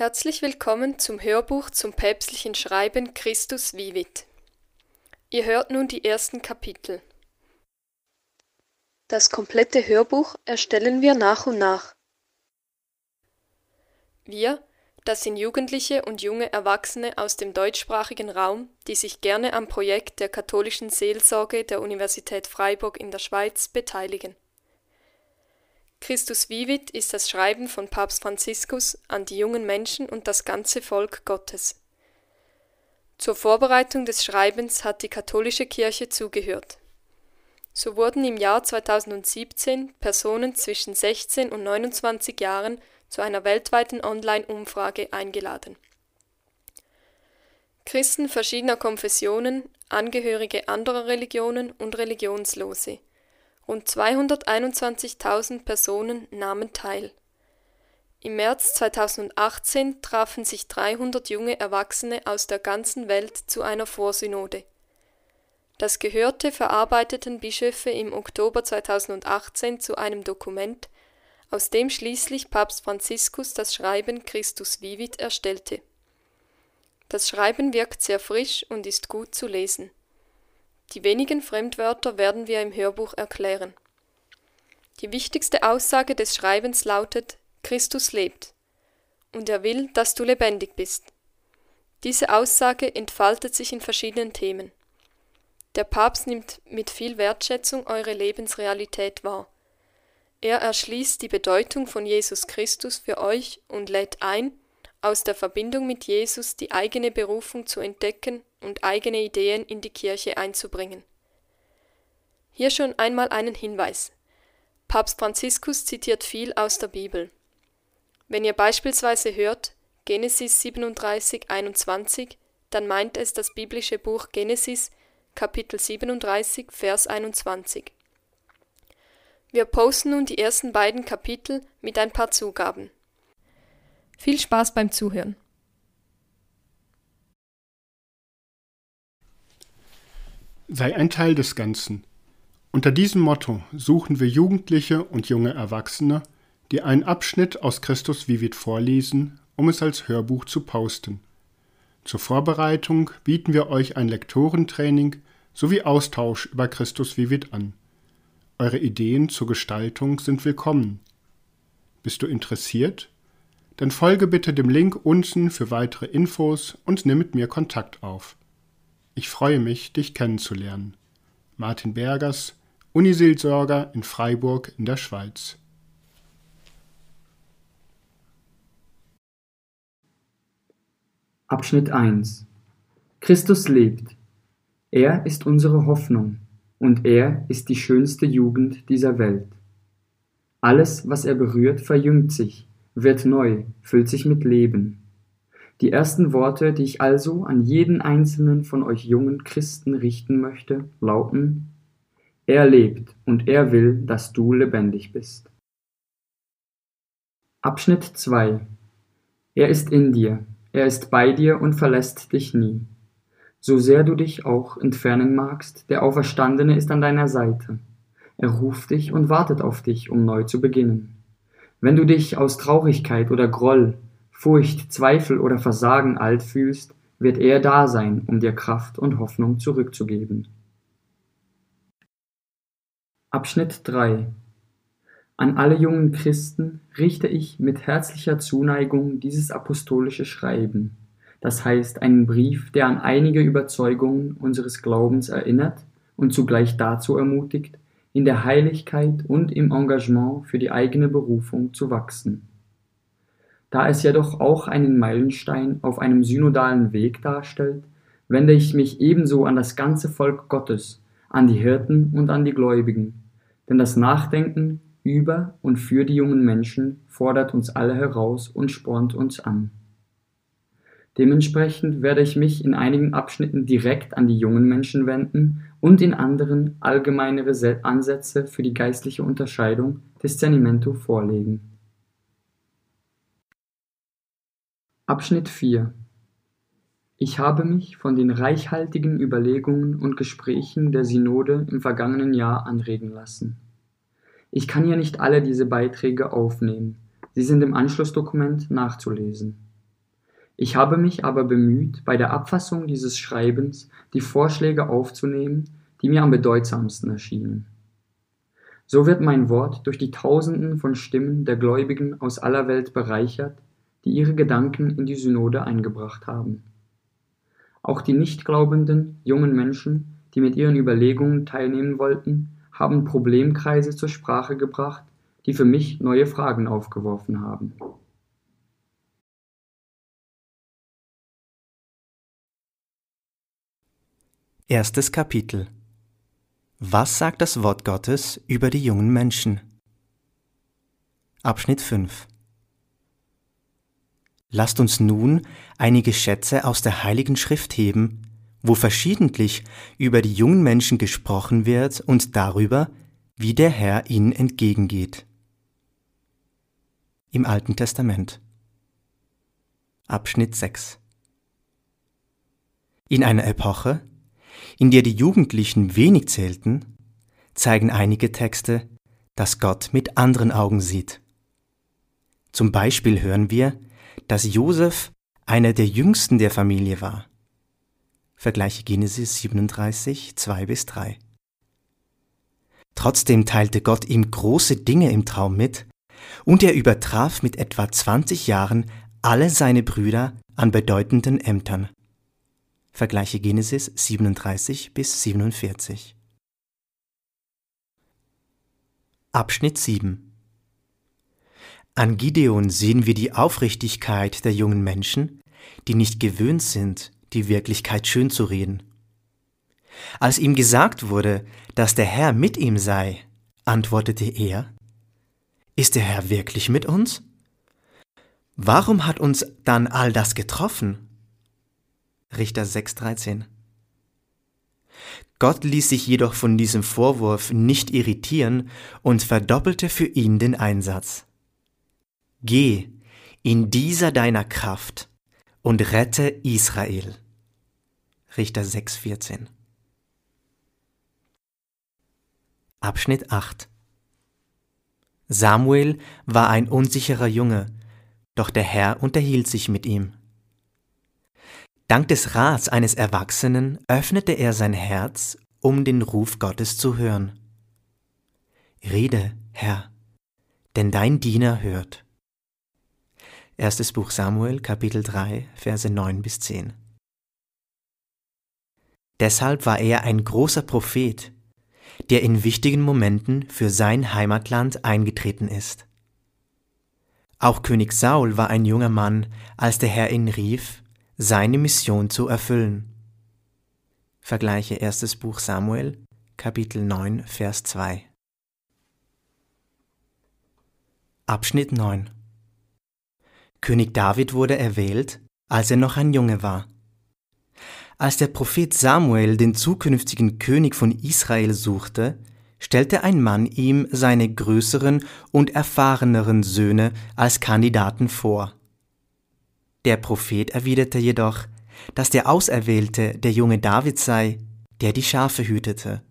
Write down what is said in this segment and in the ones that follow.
Herzlich willkommen zum Hörbuch zum päpstlichen Schreiben Christus vivit. Ihr hört nun die ersten Kapitel. Das komplette Hörbuch erstellen wir nach und nach. Wir, das sind Jugendliche und junge Erwachsene aus dem deutschsprachigen Raum, die sich gerne am Projekt der katholischen Seelsorge der Universität Freiburg in der Schweiz beteiligen. Christus vivit ist das Schreiben von Papst Franziskus an die jungen Menschen und das ganze Volk Gottes. Zur Vorbereitung des Schreibens hat die katholische Kirche zugehört. So wurden im Jahr 2017 Personen zwischen 16 und 29 Jahren zu einer weltweiten Online-Umfrage eingeladen. Christen verschiedener Konfessionen, Angehörige anderer Religionen und Religionslose – Rund 221.000 Personen nahmen teil. Im März 2018 trafen sich 300 junge Erwachsene aus der ganzen Welt zu einer Vorsynode. Das Gehörte verarbeiteten Bischöfe im Oktober 2018 zu einem Dokument, aus dem schließlich Papst Franziskus das Schreiben Christus Vivit erstellte. Das Schreiben wirkt sehr frisch und ist gut zu lesen die wenigen Fremdwörter werden wir im Hörbuch erklären. Die wichtigste Aussage des Schreibens lautet Christus lebt, und er will, dass du lebendig bist. Diese Aussage entfaltet sich in verschiedenen Themen. Der Papst nimmt mit viel Wertschätzung eure Lebensrealität wahr. Er erschließt die Bedeutung von Jesus Christus für euch und lädt ein, aus der Verbindung mit Jesus die eigene Berufung zu entdecken und eigene Ideen in die Kirche einzubringen. Hier schon einmal einen Hinweis. Papst Franziskus zitiert viel aus der Bibel. Wenn ihr beispielsweise hört Genesis 37, 21, dann meint es das biblische Buch Genesis, Kapitel 37, Vers 21. Wir posten nun die ersten beiden Kapitel mit ein paar Zugaben. Viel Spaß beim Zuhören. Sei ein Teil des Ganzen. Unter diesem Motto suchen wir Jugendliche und junge Erwachsene, die einen Abschnitt aus Christus Vivit vorlesen, um es als Hörbuch zu posten. Zur Vorbereitung bieten wir euch ein Lektorentraining sowie Austausch über Christus Vivit an. Eure Ideen zur Gestaltung sind willkommen. Bist du interessiert? Dann folge bitte dem Link unten für weitere Infos und nimm mit mir Kontakt auf. Ich freue mich, dich kennenzulernen. Martin Bergers, Uniseelsorger in Freiburg in der Schweiz. Abschnitt 1 Christus lebt. Er ist unsere Hoffnung und er ist die schönste Jugend dieser Welt. Alles, was er berührt, verjüngt sich, wird neu, füllt sich mit Leben. Die ersten Worte, die ich also an jeden einzelnen von euch jungen Christen richten möchte, lauten, er lebt und er will, dass du lebendig bist. Abschnitt 2 Er ist in dir, er ist bei dir und verlässt dich nie. So sehr du dich auch entfernen magst, der Auferstandene ist an deiner Seite. Er ruft dich und wartet auf dich, um neu zu beginnen. Wenn du dich aus Traurigkeit oder Groll Furcht, Zweifel oder Versagen alt fühlst, wird er da sein, um dir Kraft und Hoffnung zurückzugeben. Abschnitt 3 An alle jungen Christen richte ich mit herzlicher Zuneigung dieses apostolische Schreiben, das heißt einen Brief, der an einige Überzeugungen unseres Glaubens erinnert und zugleich dazu ermutigt, in der Heiligkeit und im Engagement für die eigene Berufung zu wachsen. Da es jedoch auch einen Meilenstein auf einem synodalen Weg darstellt, wende ich mich ebenso an das ganze Volk Gottes, an die Hirten und an die Gläubigen, denn das Nachdenken über und für die jungen Menschen fordert uns alle heraus und spornt uns an. Dementsprechend werde ich mich in einigen Abschnitten direkt an die jungen Menschen wenden und in anderen allgemeinere Ansätze für die geistliche Unterscheidung des Zenimento vorlegen. Abschnitt 4 Ich habe mich von den reichhaltigen Überlegungen und Gesprächen der Synode im vergangenen Jahr anregen lassen. Ich kann hier nicht alle diese Beiträge aufnehmen, sie sind im Anschlussdokument nachzulesen. Ich habe mich aber bemüht, bei der Abfassung dieses Schreibens die Vorschläge aufzunehmen, die mir am bedeutsamsten erschienen. So wird mein Wort durch die Tausenden von Stimmen der Gläubigen aus aller Welt bereichert, die ihre Gedanken in die Synode eingebracht haben. Auch die nichtglaubenden jungen Menschen, die mit ihren Überlegungen teilnehmen wollten, haben Problemkreise zur Sprache gebracht, die für mich neue Fragen aufgeworfen haben. Erstes Kapitel Was sagt das Wort Gottes über die jungen Menschen? Abschnitt 5 Lasst uns nun einige Schätze aus der Heiligen Schrift heben, wo verschiedentlich über die jungen Menschen gesprochen wird und darüber, wie der Herr ihnen entgegengeht. Im Alten Testament Abschnitt 6 In einer Epoche, in der die Jugendlichen wenig zählten, zeigen einige Texte, dass Gott mit anderen Augen sieht. Zum Beispiel hören wir, dass Josef einer der jüngsten der Familie war. Vergleiche Genesis 37, 2 bis 3. Trotzdem teilte Gott ihm große Dinge im Traum mit, und er übertraf mit etwa 20 Jahren alle seine Brüder an bedeutenden Ämtern. Vergleiche Genesis 37 bis 47. Abschnitt 7 An Gideon sehen wir die Aufrichtigkeit der jungen Menschen, die nicht gewöhnt sind, die Wirklichkeit schön zu reden. Als ihm gesagt wurde, dass der Herr mit ihm sei, antwortete er, Ist der Herr wirklich mit uns? Warum hat uns dann all das getroffen? Richter 6.13. Gott ließ sich jedoch von diesem Vorwurf nicht irritieren und verdoppelte für ihn den Einsatz. Geh in dieser deiner Kraft und rette Israel. Richter 6.14. Abschnitt 8 Samuel war ein unsicherer Junge, doch der Herr unterhielt sich mit ihm. Dank des Rats eines Erwachsenen öffnete er sein Herz, um den Ruf Gottes zu hören. Rede, Herr, denn dein Diener hört. Erstes Buch Samuel, Kapitel 3, Verse 9 bis 10. Deshalb war er ein großer Prophet, der in wichtigen Momenten für sein Heimatland eingetreten ist. Auch König Saul war ein junger Mann, als der Herr ihn rief, seine Mission zu erfüllen. Vergleiche erstes Buch Samuel, Kapitel 9, Vers 2. Abschnitt 9 König David wurde erwählt, als er noch ein Junge war. Als der Prophet Samuel den zukünftigen König von Israel suchte, stellte ein Mann ihm seine größeren und erfahreneren Söhne als Kandidaten vor. Der Prophet erwiderte jedoch, dass der Auserwählte der junge David sei, der die Schafe hütete.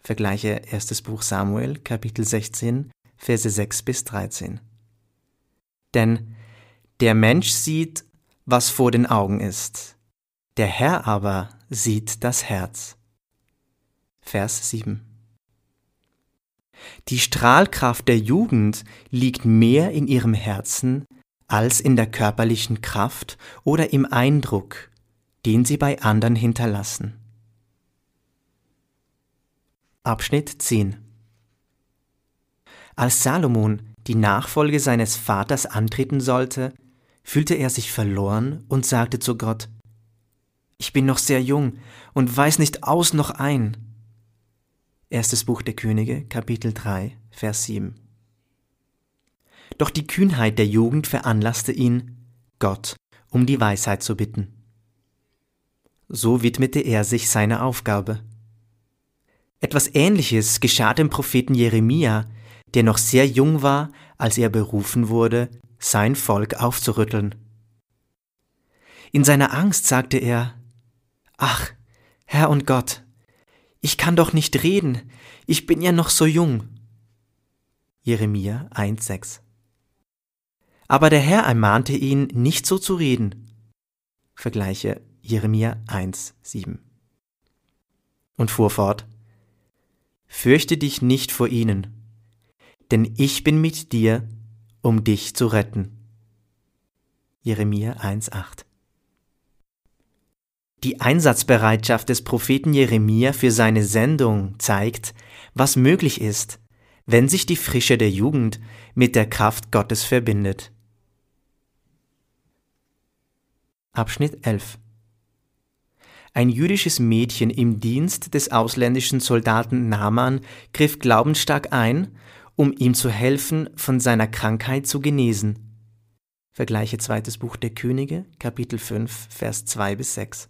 Vergleiche 1. Buch Samuel, Kapitel 16, Verse 6 bis 13. Denn der Mensch sieht, was vor den Augen ist, der Herr aber sieht das Herz. Vers 7. Die Strahlkraft der Jugend liegt mehr in ihrem Herzen als in der körperlichen Kraft oder im Eindruck, den sie bei anderen hinterlassen. Abschnitt 10 Als Salomon die Nachfolge seines Vaters antreten sollte, fühlte er sich verloren und sagte zu Gott, Ich bin noch sehr jung und weiß nicht aus noch ein. Erstes Buch der Könige, Kapitel 3, Vers 7. Doch die Kühnheit der Jugend veranlasste ihn, Gott um die Weisheit zu bitten. So widmete er sich seiner Aufgabe. Etwas Ähnliches geschah dem Propheten Jeremia, der noch sehr jung war, als er berufen wurde, sein Volk aufzurütteln. In seiner Angst sagte er, Ach, Herr und Gott, ich kann doch nicht reden, ich bin ja noch so jung. Jeremia 1,6 aber der Herr ermahnte ihn, nicht so zu reden. Vergleiche Jeremia 1, 7. Und fuhr fort, Fürchte dich nicht vor ihnen, denn ich bin mit dir, um dich zu retten. Jeremia 1, 8. Die Einsatzbereitschaft des Propheten Jeremia für seine Sendung zeigt, was möglich ist, wenn sich die Frische der Jugend mit der Kraft Gottes verbindet. Abschnitt 11 Ein jüdisches Mädchen im Dienst des ausländischen Soldaten Naaman griff glaubensstark ein, um ihm zu helfen, von seiner Krankheit zu genesen. Vergleiche zweites Buch der Könige, Kapitel 5, Vers 2 bis 6.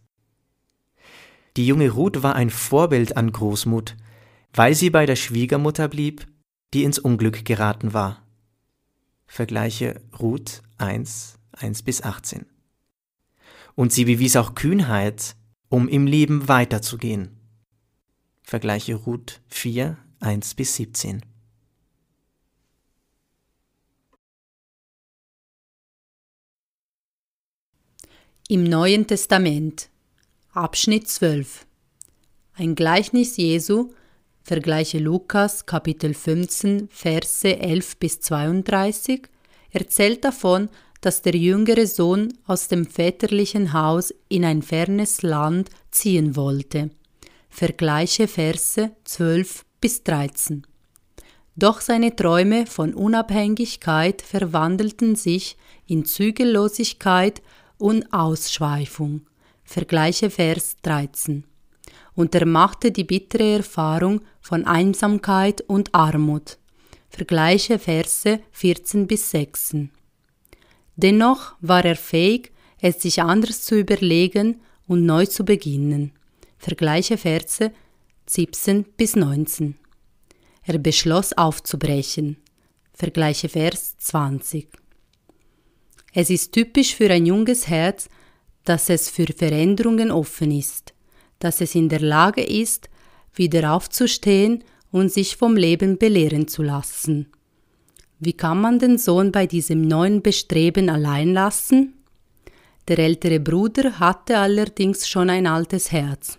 Die junge Ruth war ein Vorbild an Großmut, weil sie bei der Schwiegermutter blieb, die ins Unglück geraten war. Vergleiche Ruth 1, 1 bis 18 und sie bewies auch Kühnheit, um im Leben weiterzugehen. Vergleiche Ruth 4, 1 bis 17. Im Neuen Testament Abschnitt 12 Ein Gleichnis Jesu Vergleiche Lukas Kapitel 15 Verse 11 bis 32 erzählt davon, dass der jüngere Sohn aus dem väterlichen Haus in ein fernes Land ziehen wollte. Vergleiche Verse 12 bis 13. Doch seine Träume von Unabhängigkeit verwandelten sich in Zügellosigkeit und Ausschweifung. Vergleiche Vers 13. Und er machte die bittere Erfahrung von Einsamkeit und Armut. Vergleiche Verse 14 bis 16. Dennoch war er fähig, es sich anders zu überlegen und neu zu beginnen. Vergleiche Verse 17 bis 19. Er beschloss aufzubrechen. Vergleiche Vers 20. Es ist typisch für ein junges Herz, dass es für Veränderungen offen ist, dass es in der Lage ist, wieder aufzustehen und sich vom Leben belehren zu lassen. Wie kann man den Sohn bei diesem neuen Bestreben allein lassen? Der ältere Bruder hatte allerdings schon ein altes Herz.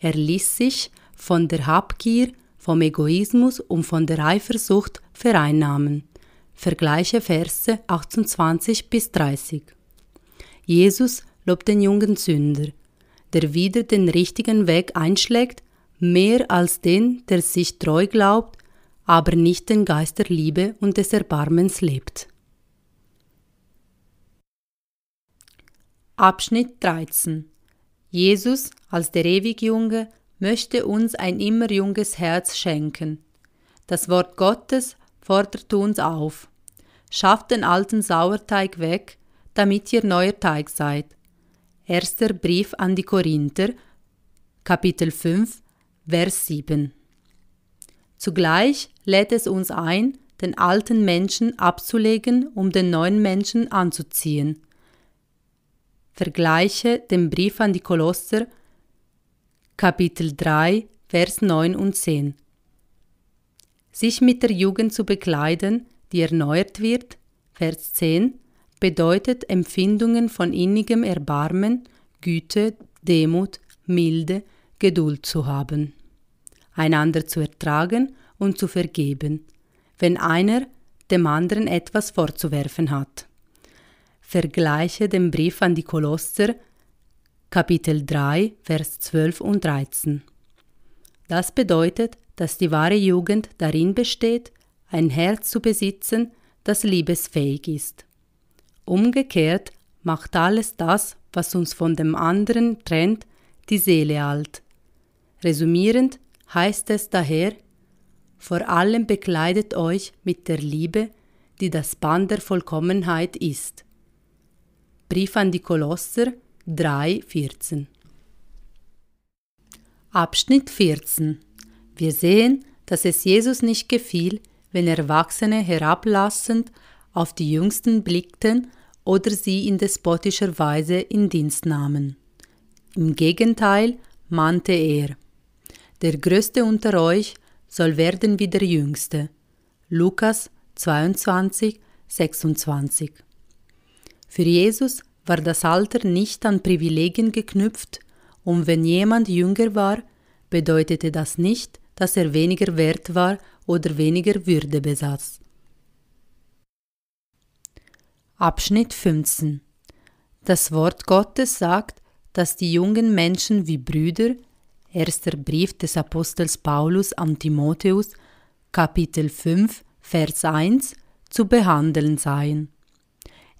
Er ließ sich von der Habgier, vom Egoismus und von der Eifersucht vereinnahmen. Vergleiche Verse 28 bis 30. Jesus lobt den jungen Sünder, der wieder den richtigen Weg einschlägt, mehr als den, der sich treu glaubt aber nicht den Geist der Liebe und des Erbarmens lebt. Abschnitt 13 Jesus als der Ewig-Junge möchte uns ein immer junges Herz schenken. Das Wort Gottes fordert uns auf. Schafft den alten Sauerteig weg, damit ihr neuer Teig seid. Erster Brief an die Korinther, Kapitel 5, Vers 7. Zugleich lädt es uns ein, den alten Menschen abzulegen, um den neuen Menschen anzuziehen. Vergleiche den Brief an die Kolosser, Kapitel 3, Vers 9 und 10. Sich mit der Jugend zu bekleiden, die erneuert wird, Vers 10, bedeutet Empfindungen von innigem Erbarmen, Güte, Demut, Milde, Geduld zu haben einander zu ertragen und zu vergeben, wenn einer dem anderen etwas vorzuwerfen hat. Vergleiche den Brief an die Kolosser, Kapitel 3, Vers 12 und 13. Das bedeutet, dass die wahre Jugend darin besteht, ein Herz zu besitzen, das liebesfähig ist. Umgekehrt macht alles das, was uns von dem anderen trennt, die Seele alt. Resümierend heißt es daher, vor allem bekleidet euch mit der Liebe, die das Band der Vollkommenheit ist. Brief an die Kolosser 3,14 Abschnitt 14 Wir sehen, dass es Jesus nicht gefiel, wenn Erwachsene herablassend auf die Jüngsten blickten oder sie in despotischer Weise in Dienst nahmen. Im Gegenteil mahnte er, der Größte unter euch soll werden wie der Jüngste. Lukas 22, 26. Für Jesus war das Alter nicht an Privilegien geknüpft, und wenn jemand jünger war, bedeutete das nicht, dass er weniger wert war oder weniger Würde besaß. Abschnitt 15 Das Wort Gottes sagt, dass die jungen Menschen wie Brüder, erster Brief des Apostels Paulus an Timotheus, Kapitel 5, Vers 1, zu behandeln seien.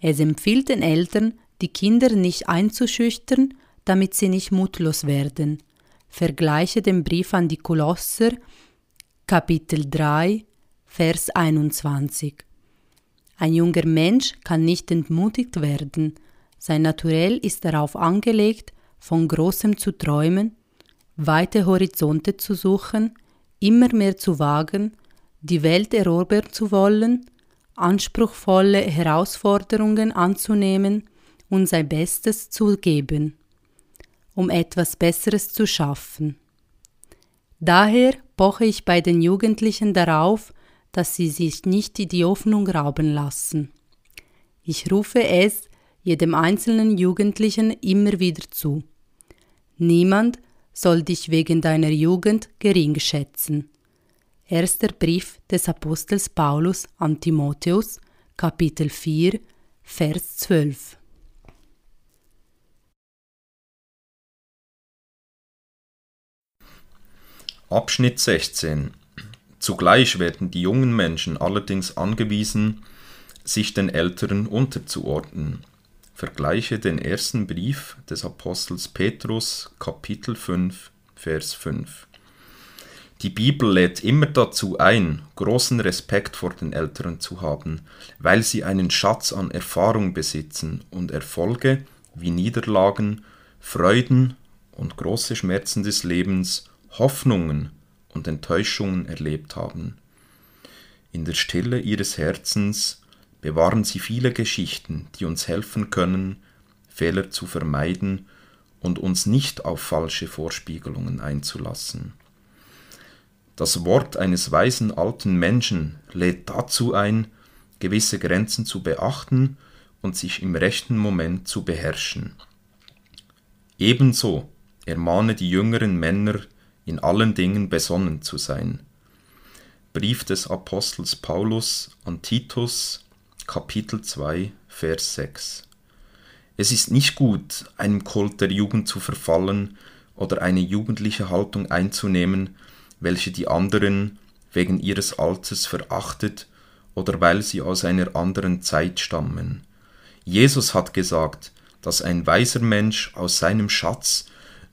Es empfiehlt den Eltern, die Kinder nicht einzuschüchtern, damit sie nicht mutlos werden. Vergleiche den Brief an die Kolosser, Kapitel 3, Vers 21. Ein junger Mensch kann nicht entmutigt werden, sein Naturell ist darauf angelegt, von Großem zu träumen, weite Horizonte zu suchen, immer mehr zu wagen, die Welt erobern zu wollen, anspruchsvolle Herausforderungen anzunehmen und sein Bestes zu geben, um etwas Besseres zu schaffen. Daher poche ich bei den Jugendlichen darauf, dass sie sich nicht die Hoffnung rauben lassen. Ich rufe es jedem einzelnen Jugendlichen immer wieder zu. Niemand soll dich wegen deiner Jugend gering schätzen. Erster Brief des Apostels Paulus an Timotheus, Kapitel 4, Vers 12. Abschnitt 16 Zugleich werden die jungen Menschen allerdings angewiesen, sich den Älteren unterzuordnen. Vergleiche den ersten Brief des Apostels Petrus, Kapitel 5, Vers 5. Die Bibel lädt immer dazu ein, großen Respekt vor den Älteren zu haben, weil sie einen Schatz an Erfahrung besitzen und Erfolge wie Niederlagen, Freuden und große Schmerzen des Lebens, Hoffnungen und Enttäuschungen erlebt haben. In der Stille ihres Herzens bewahren sie viele Geschichten, die uns helfen können, Fehler zu vermeiden und uns nicht auf falsche Vorspiegelungen einzulassen. Das Wort eines weisen alten Menschen lädt dazu ein, gewisse Grenzen zu beachten und sich im rechten Moment zu beherrschen. Ebenso ermahne die jüngeren Männer in allen Dingen besonnen zu sein. Brief des Apostels Paulus an Titus, Kapitel 2, Vers 6. Es ist nicht gut, einem Kult der Jugend zu verfallen oder eine jugendliche Haltung einzunehmen, welche die anderen wegen ihres Alters verachtet oder weil sie aus einer anderen Zeit stammen. Jesus hat gesagt, dass ein weiser Mensch aus seinem Schatz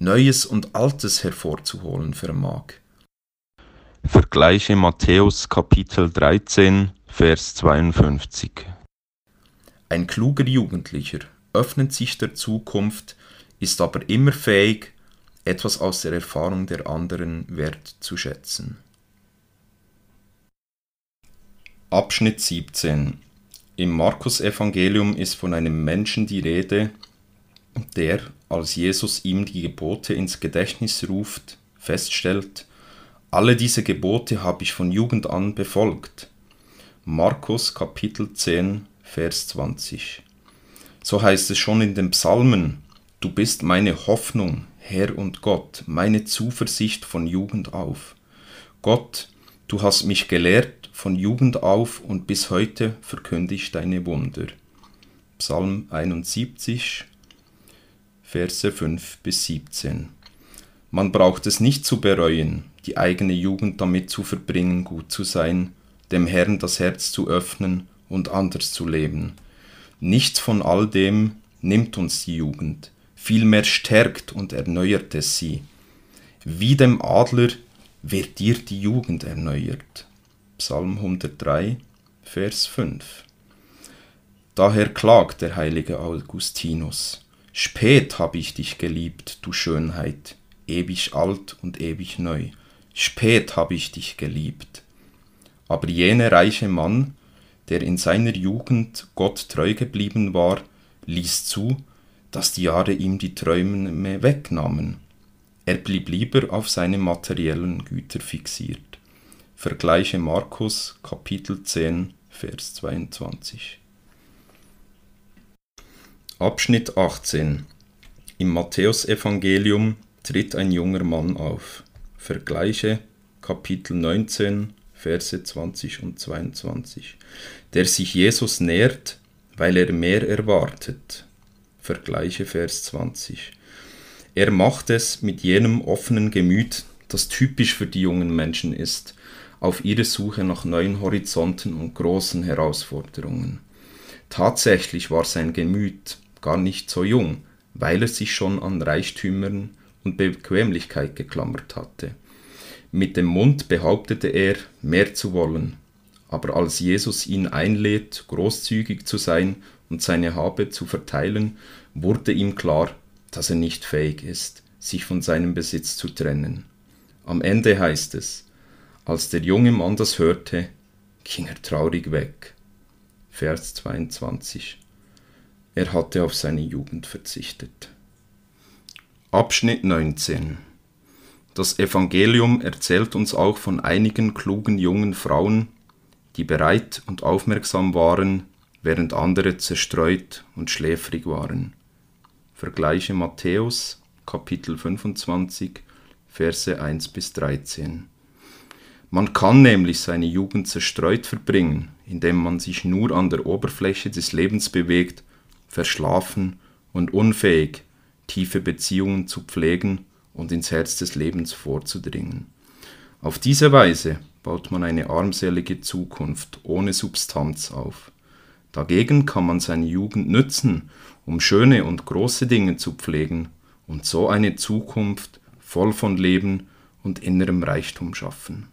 Neues und Altes hervorzuholen vermag. Vergleiche Matthäus Kapitel 13, Vers 52. Ein kluger Jugendlicher öffnet sich der Zukunft, ist aber immer fähig, etwas aus der Erfahrung der anderen wertzuschätzen. Abschnitt 17 Im Markus-Evangelium ist von einem Menschen die Rede, der, als Jesus ihm die Gebote ins Gedächtnis ruft, feststellt, alle diese Gebote habe ich von Jugend an befolgt. Markus Kapitel 10, Vers 20. So heißt es schon in den Psalmen, du bist meine Hoffnung, Herr und Gott, meine Zuversicht von Jugend auf. Gott, du hast mich gelehrt von Jugend auf und bis heute verkünde ich deine Wunder. Psalm 71, Verse 5 bis 17. Man braucht es nicht zu bereuen, die eigene Jugend damit zu verbringen, gut zu sein, dem Herrn das Herz zu öffnen und anders zu leben. Nichts von all dem nimmt uns die Jugend, vielmehr stärkt und erneuert es sie. Wie dem Adler wird dir die Jugend erneuert. Psalm 103, Vers 5. Daher klagt der heilige Augustinus. Spät hab ich dich geliebt, du Schönheit, ewig alt und ewig neu. Spät hab ich dich geliebt. Aber jener reiche Mann, der in seiner Jugend Gott treu geblieben war, ließ zu, dass die Jahre ihm die Träume wegnahmen. Er blieb lieber auf seine materiellen Güter fixiert. Vergleiche Markus Kapitel 10, Vers 22. Abschnitt 18 Im Matthäusevangelium tritt ein junger Mann auf. Vergleiche Kapitel 19, Verse 20 und 22. Der sich Jesus nährt, weil er mehr erwartet. Vergleiche Vers 20. Er macht es mit jenem offenen Gemüt, das typisch für die jungen Menschen ist, auf ihre Suche nach neuen Horizonten und großen Herausforderungen. Tatsächlich war sein Gemüt gar nicht so jung, weil er sich schon an Reichtümern und Bequemlichkeit geklammert hatte. Mit dem Mund behauptete er, mehr zu wollen, aber als Jesus ihn einlädt, großzügig zu sein und seine Habe zu verteilen, wurde ihm klar, dass er nicht fähig ist, sich von seinem Besitz zu trennen. Am Ende heißt es, als der junge Mann das hörte, ging er traurig weg. Vers 22. Er hatte auf seine Jugend verzichtet. Abschnitt 19 Das Evangelium erzählt uns auch von einigen klugen jungen Frauen, die bereit und aufmerksam waren, während andere zerstreut und schläfrig waren. Vergleiche Matthäus Kapitel 25 Verse 1 bis 13. Man kann nämlich seine Jugend zerstreut verbringen, indem man sich nur an der Oberfläche des Lebens bewegt verschlafen und unfähig, tiefe Beziehungen zu pflegen und ins Herz des Lebens vorzudringen. Auf diese Weise baut man eine armselige Zukunft ohne Substanz auf. Dagegen kann man seine Jugend nützen, um schöne und große Dinge zu pflegen und so eine Zukunft voll von Leben und innerem Reichtum schaffen.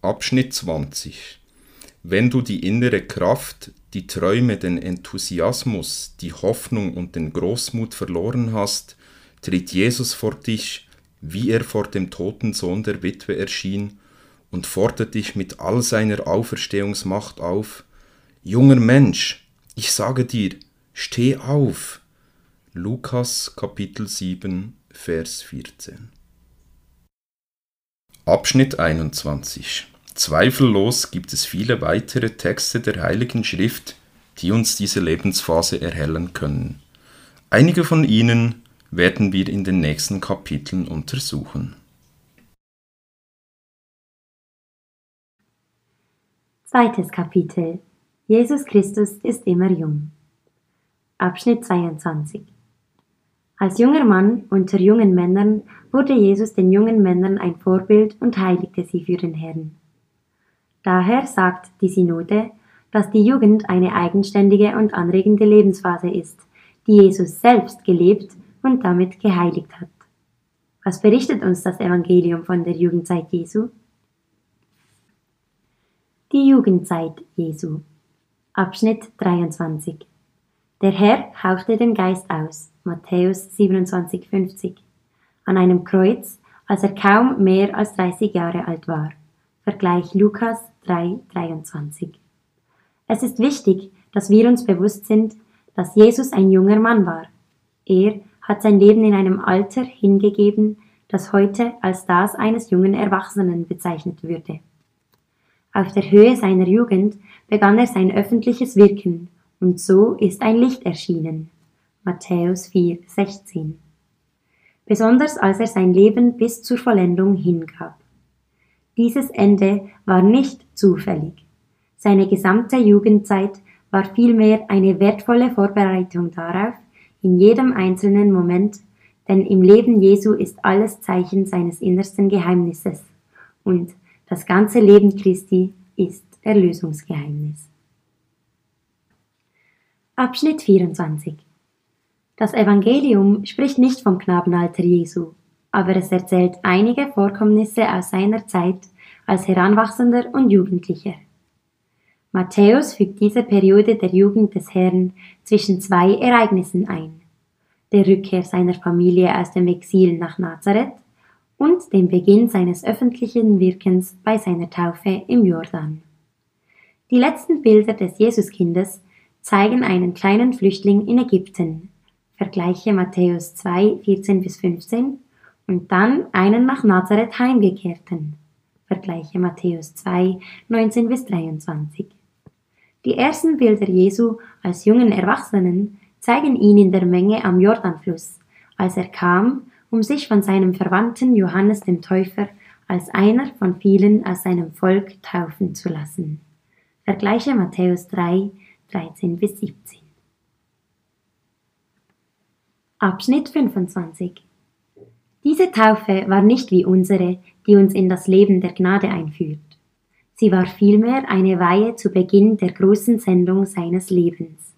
Abschnitt 20 Wenn du die innere Kraft die Träume, den Enthusiasmus, die Hoffnung und den Großmut verloren hast, tritt Jesus vor dich, wie er vor dem toten Sohn der Witwe erschien, und fordert dich mit all seiner Auferstehungsmacht auf, Junger Mensch, ich sage dir, steh auf. Lukas Kapitel 7, Vers 14. Abschnitt 21 Zweifellos gibt es viele weitere Texte der Heiligen Schrift, die uns diese Lebensphase erhellen können. Einige von ihnen werden wir in den nächsten Kapiteln untersuchen. Zweites Kapitel Jesus Christus ist immer jung. Abschnitt 22 Als junger Mann unter jungen Männern wurde Jesus den jungen Männern ein Vorbild und heiligte sie für den Herrn. Daher sagt die Synode, dass die Jugend eine eigenständige und anregende Lebensphase ist, die Jesus selbst gelebt und damit geheiligt hat. Was berichtet uns das Evangelium von der Jugendzeit Jesu? Die Jugendzeit Jesu. Abschnitt 23. Der Herr hauchte den Geist aus. Matthäus 27,50. An einem Kreuz, als er kaum mehr als 30 Jahre alt war. Vergleich Lukas 3,23. Es ist wichtig, dass wir uns bewusst sind, dass Jesus ein junger Mann war. Er hat sein Leben in einem Alter hingegeben, das heute als das eines jungen Erwachsenen bezeichnet würde. Auf der Höhe seiner Jugend begann er sein öffentliches Wirken, und so ist ein Licht erschienen. Matthäus 4,16. Besonders als er sein Leben bis zur Vollendung hingab. Dieses Ende war nicht zufällig. Seine gesamte Jugendzeit war vielmehr eine wertvolle Vorbereitung darauf, in jedem einzelnen Moment, denn im Leben Jesu ist alles Zeichen seines innersten Geheimnisses und das ganze Leben Christi ist Erlösungsgeheimnis. Abschnitt 24 Das Evangelium spricht nicht vom Knabenalter Jesu, aber es erzählt einige Vorkommnisse aus seiner Zeit als Heranwachsender und Jugendlicher. Matthäus fügt diese Periode der Jugend des Herrn zwischen zwei Ereignissen ein, der Rückkehr seiner Familie aus dem Exil nach Nazareth und dem Beginn seines öffentlichen Wirkens bei seiner Taufe im Jordan. Die letzten Bilder des Jesuskindes zeigen einen kleinen Flüchtling in Ägypten, vergleiche Matthäus 2, 14 bis 15 und dann einen nach Nazareth heimgekehrten. Vergleiche Matthäus 2, 19 bis 23. Die ersten Bilder Jesu als jungen Erwachsenen zeigen ihn in der Menge am Jordanfluss, als er kam, um sich von seinem Verwandten Johannes dem Täufer als einer von vielen aus seinem Volk taufen zu lassen. Vergleiche Matthäus 3, 13 bis 17. Abschnitt 25 Diese Taufe war nicht wie unsere, die uns in das Leben der Gnade einführt. Sie war vielmehr eine Weihe zu Beginn der großen Sendung seines Lebens.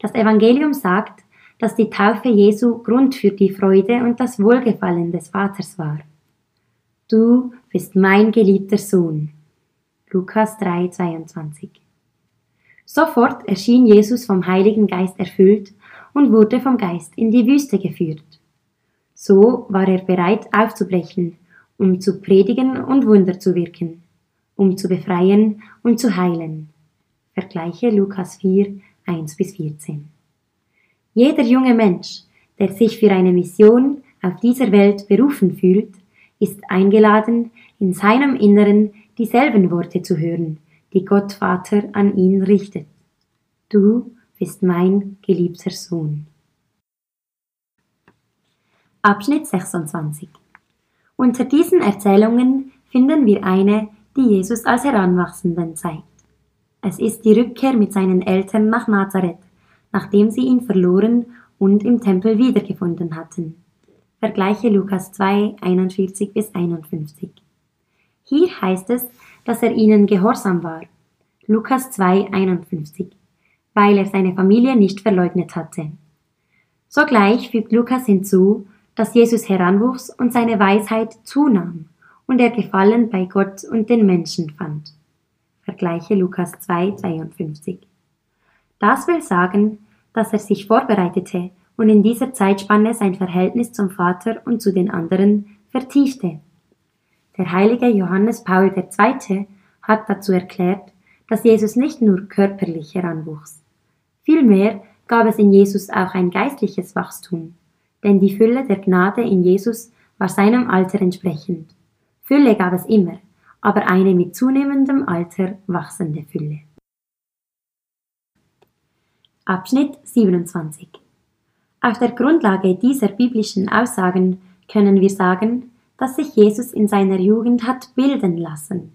Das Evangelium sagt, dass die Taufe Jesu Grund für die Freude und das Wohlgefallen des Vaters war. Du bist mein geliebter Sohn. Lukas 3, 22. Sofort erschien Jesus vom Heiligen Geist erfüllt und wurde vom Geist in die Wüste geführt. So war er bereit aufzubrechen, um zu predigen und Wunder zu wirken, um zu befreien und zu heilen. Vergleiche Lukas 4, 1 bis 14. Jeder junge Mensch, der sich für eine Mission auf dieser Welt berufen fühlt, ist eingeladen, in seinem Inneren dieselben Worte zu hören, die Gott Vater an ihn richtet. Du bist mein geliebter Sohn. Abschnitt 26 Unter diesen Erzählungen finden wir eine, die Jesus als Heranwachsenden zeigt. Es ist die Rückkehr mit seinen Eltern nach Nazareth, nachdem sie ihn verloren und im Tempel wiedergefunden hatten. Vergleiche Lukas 2, 41 bis 51. Hier heißt es, dass er ihnen gehorsam war. Lukas 2, 51. Weil er seine Familie nicht verleugnet hatte. Sogleich fügt Lukas hinzu, dass Jesus heranwuchs und seine Weisheit zunahm und er Gefallen bei Gott und den Menschen fand. Vergleiche Lukas 2, 52. Das will sagen, dass er sich vorbereitete und in dieser Zeitspanne sein Verhältnis zum Vater und zu den anderen vertiefte. Der heilige Johannes Paul II. hat dazu erklärt, dass Jesus nicht nur körperlich heranwuchs. Vielmehr gab es in Jesus auch ein geistliches Wachstum, denn die Fülle der Gnade in Jesus war seinem Alter entsprechend. Fülle gab es immer, aber eine mit zunehmendem Alter wachsende Fülle. Abschnitt 27 auf der Grundlage dieser biblischen Aussagen können wir sagen, dass sich Jesus in seiner Jugend hat bilden lassen.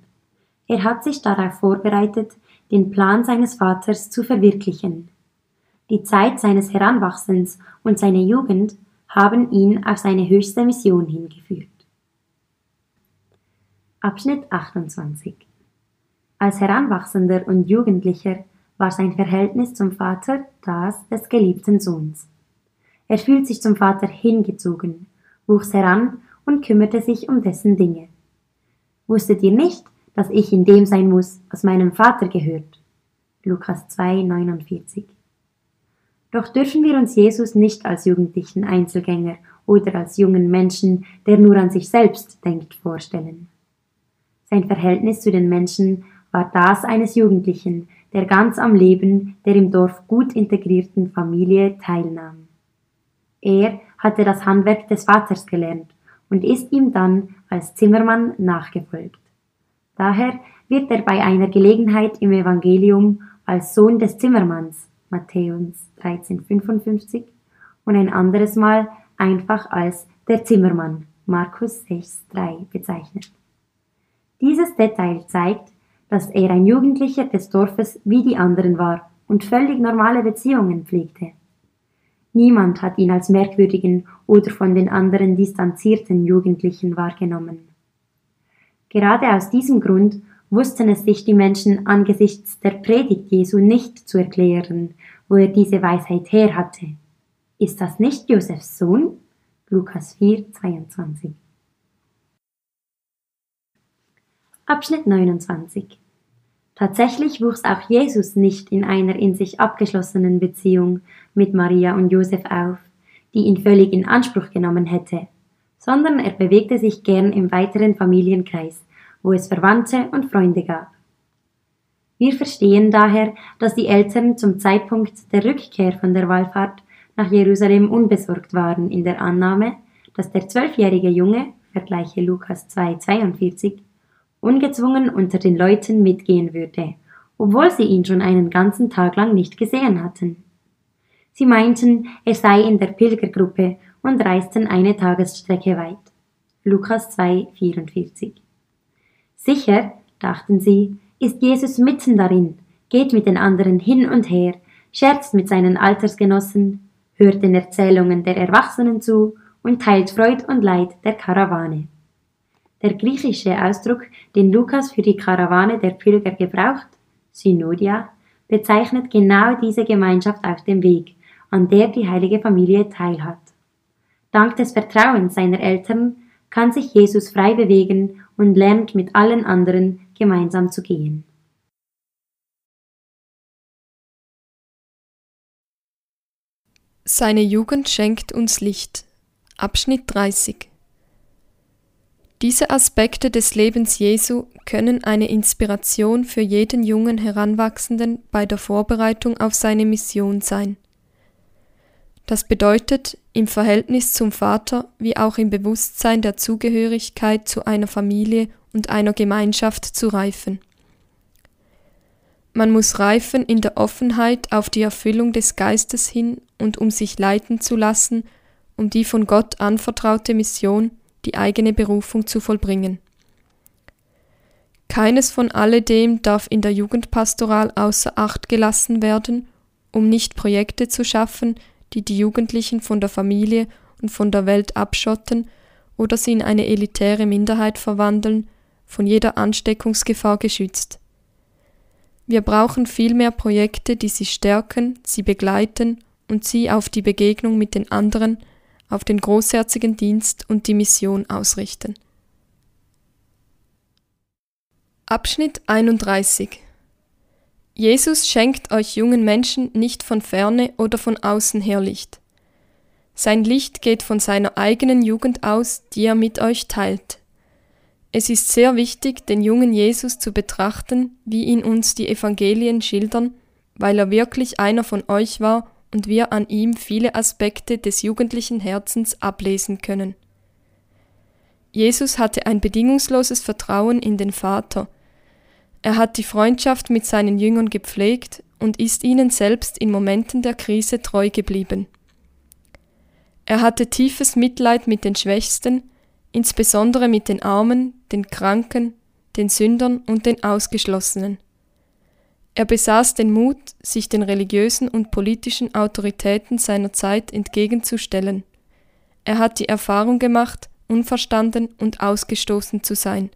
Er hat sich darauf vorbereitet, den Plan seines Vaters zu verwirklichen. Die Zeit seines Heranwachsens und seine Jugend haben ihn auf seine höchste Mission hingeführt. Abschnitt 28 Als Heranwachsender und Jugendlicher war sein Verhältnis zum Vater das des geliebten Sohns. Er fühlt sich zum Vater hingezogen, wuchs heran und kümmerte sich um dessen Dinge. Wusstet ihr nicht, dass ich in dem sein muss, was meinem Vater gehört? Lukas 2, 49. Doch dürfen wir uns Jesus nicht als jugendlichen Einzelgänger oder als jungen Menschen, der nur an sich selbst denkt, vorstellen. Sein Verhältnis zu den Menschen war das eines Jugendlichen, der ganz am Leben der im Dorf gut integrierten Familie teilnahm. Er hatte das Handwerk des Vaters gelernt und ist ihm dann als Zimmermann nachgefolgt. Daher wird er bei einer Gelegenheit im Evangelium als Sohn des Zimmermanns Matthäus 13,55 und ein anderes Mal einfach als der Zimmermann Markus 6,3 bezeichnet. Dieses Detail zeigt, dass er ein Jugendlicher des Dorfes wie die anderen war und völlig normale Beziehungen pflegte. Niemand hat ihn als merkwürdigen oder von den anderen distanzierten Jugendlichen wahrgenommen. Gerade aus diesem Grund wussten es sich die Menschen angesichts der Predigt Jesu nicht zu erklären, wo er diese Weisheit her hatte. Ist das nicht Josefs Sohn? Lukas 4, 22. Abschnitt 29 Tatsächlich wuchs auch Jesus nicht in einer in sich abgeschlossenen Beziehung mit Maria und Josef auf, die ihn völlig in Anspruch genommen hätte, sondern er bewegte sich gern im weiteren Familienkreis, wo es Verwandte und Freunde gab. Wir verstehen daher, dass die Eltern zum Zeitpunkt der Rückkehr von der Wallfahrt nach Jerusalem unbesorgt waren in der Annahme, dass der zwölfjährige Junge, vergleiche Lukas 2,42, ungezwungen unter den Leuten mitgehen würde, obwohl sie ihn schon einen ganzen Tag lang nicht gesehen hatten. Sie meinten, er sei in der Pilgergruppe und reisten eine Tagesstrecke weit. Lukas 2, 44. Sicher, dachten sie, ist Jesus mitten darin, geht mit den anderen hin und her, scherzt mit seinen Altersgenossen, hört den Erzählungen der Erwachsenen zu und teilt Freud und Leid der Karawane. Der griechische Ausdruck, den Lukas für die Karawane der Pilger gebraucht, Synodia, bezeichnet genau diese Gemeinschaft auf dem Weg, an der die heilige Familie teilhat. Dank des Vertrauens seiner Eltern kann sich Jesus frei bewegen und lernt mit allen anderen gemeinsam zu gehen. Seine Jugend schenkt uns Licht. Abschnitt 30 Diese Aspekte des Lebens Jesu können eine Inspiration für jeden jungen Heranwachsenden bei der Vorbereitung auf seine Mission sein. Das bedeutet, im Verhältnis zum Vater wie auch im Bewusstsein der Zugehörigkeit zu einer Familie und einer Gemeinschaft zu reifen. Man muss reifen in der Offenheit auf die Erfüllung des Geistes hin und um sich leiten zu lassen, um die von Gott anvertraute Mission, die eigene Berufung zu vollbringen. Keines von alledem darf in der Jugendpastoral außer Acht gelassen werden, um nicht Projekte zu schaffen, die die Jugendlichen von der Familie und von der Welt abschotten oder sie in eine elitäre Minderheit verwandeln, von jeder Ansteckungsgefahr geschützt. Wir brauchen vielmehr Projekte, die sie stärken, sie begleiten und sie auf die Begegnung mit den anderen, auf den großherzigen Dienst und die Mission ausrichten. Abschnitt 31 Jesus schenkt euch jungen Menschen nicht von ferne oder von außen her Licht. Sein Licht geht von seiner eigenen Jugend aus, die er mit euch teilt. Es ist sehr wichtig, den jungen Jesus zu betrachten, wie ihn uns die Evangelien schildern, weil er wirklich einer von euch war und wir an ihm viele Aspekte des jugendlichen Herzens ablesen können. Jesus hatte ein bedingungsloses Vertrauen in den Vater, er hat die Freundschaft mit seinen Jüngern gepflegt und ist ihnen selbst in Momenten der Krise treu geblieben. Er hatte tiefes Mitleid mit den Schwächsten, insbesondere mit den Armen, den Kranken, den Sündern und den Ausgeschlossenen. Er besaß den Mut, sich den religiösen und politischen Autoritäten seiner Zeit entgegenzustellen. Er hat die Erfahrung gemacht, unverstanden und ausgestoßen zu sein.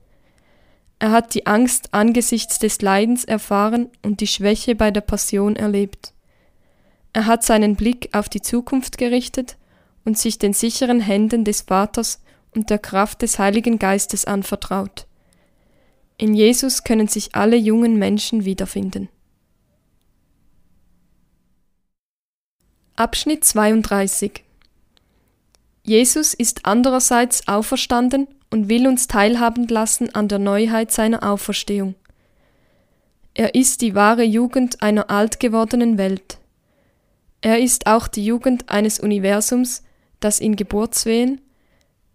Er hat die Angst angesichts des Leidens erfahren und die Schwäche bei der Passion erlebt. Er hat seinen Blick auf die Zukunft gerichtet und sich den sicheren Händen des Vaters und der Kraft des Heiligen Geistes anvertraut. In Jesus können sich alle jungen Menschen wiederfinden. Abschnitt 32 Jesus ist andererseits auferstanden und will uns teilhaben lassen an der Neuheit seiner Auferstehung. Er ist die wahre Jugend einer alt gewordenen Welt. Er ist auch die Jugend eines Universums, das in Geburtswehen,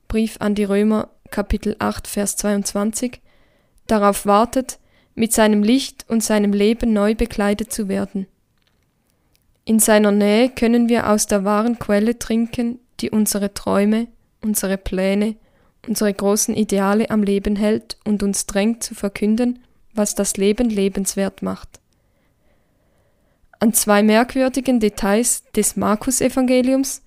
Brief an die Römer Kapitel 8 Vers 22, darauf wartet, mit seinem Licht und seinem Leben neu bekleidet zu werden. In seiner Nähe können wir aus der wahren Quelle trinken, die unsere Träume, unsere Pläne, unsere großen Ideale am Leben hält und uns drängt zu verkünden, was das Leben lebenswert macht. An zwei merkwürdigen Details des Markus-Evangeliums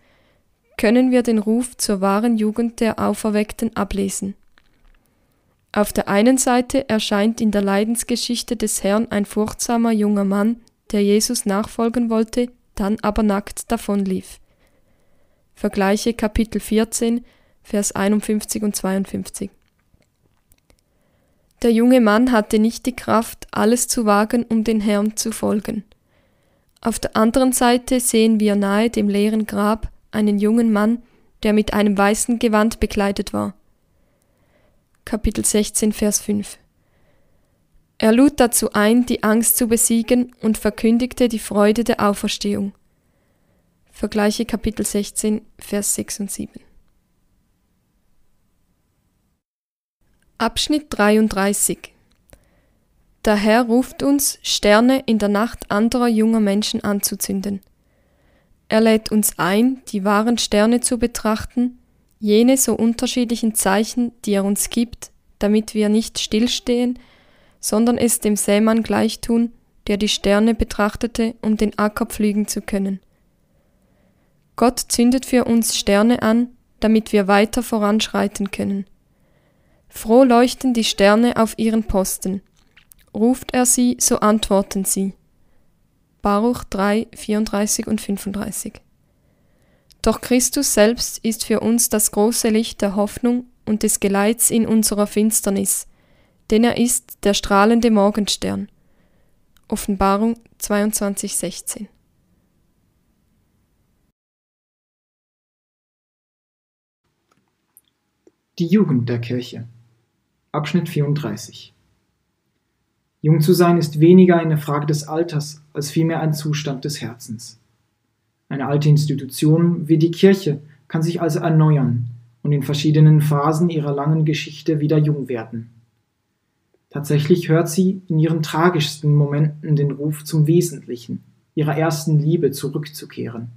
können wir den Ruf zur wahren Jugend der Auferweckten ablesen. Auf der einen Seite erscheint in der Leidensgeschichte des Herrn ein furchtsamer junger Mann, der Jesus nachfolgen wollte, dann aber nackt davonlief. Vergleiche Kapitel 14, Vers 51 und 52. Der junge Mann hatte nicht die Kraft, alles zu wagen, um den Herrn zu folgen. Auf der anderen Seite sehen wir nahe dem leeren Grab einen jungen Mann, der mit einem weißen Gewand bekleidet war. Kapitel 16, Vers 5. Er lud dazu ein, die Angst zu besiegen und verkündigte die Freude der Auferstehung. Vergleiche Kapitel 16, Vers 6 und 7. Abschnitt 33 Der Herr ruft uns, Sterne in der Nacht anderer junger Menschen anzuzünden. Er lädt uns ein, die wahren Sterne zu betrachten, jene so unterschiedlichen Zeichen, die er uns gibt, damit wir nicht stillstehen, sondern es dem Sämann gleichtun, der die Sterne betrachtete, um den Acker pflügen zu können. Gott zündet für uns Sterne an, damit wir weiter voranschreiten können. Froh leuchten die Sterne auf ihren Posten. Ruft er sie, so antworten sie. Baruch 3, 34 und 35. Doch Christus selbst ist für uns das große Licht der Hoffnung und des Geleits in unserer Finsternis, denn er ist der strahlende Morgenstern. Offenbarung 22, 16. Die Jugend der Kirche. Abschnitt 34. Jung zu sein ist weniger eine Frage des Alters als vielmehr ein Zustand des Herzens. Eine alte Institution wie die Kirche kann sich also erneuern und in verschiedenen Phasen ihrer langen Geschichte wieder jung werden. Tatsächlich hört sie in ihren tragischsten Momenten den Ruf zum Wesentlichen, ihrer ersten Liebe zurückzukehren.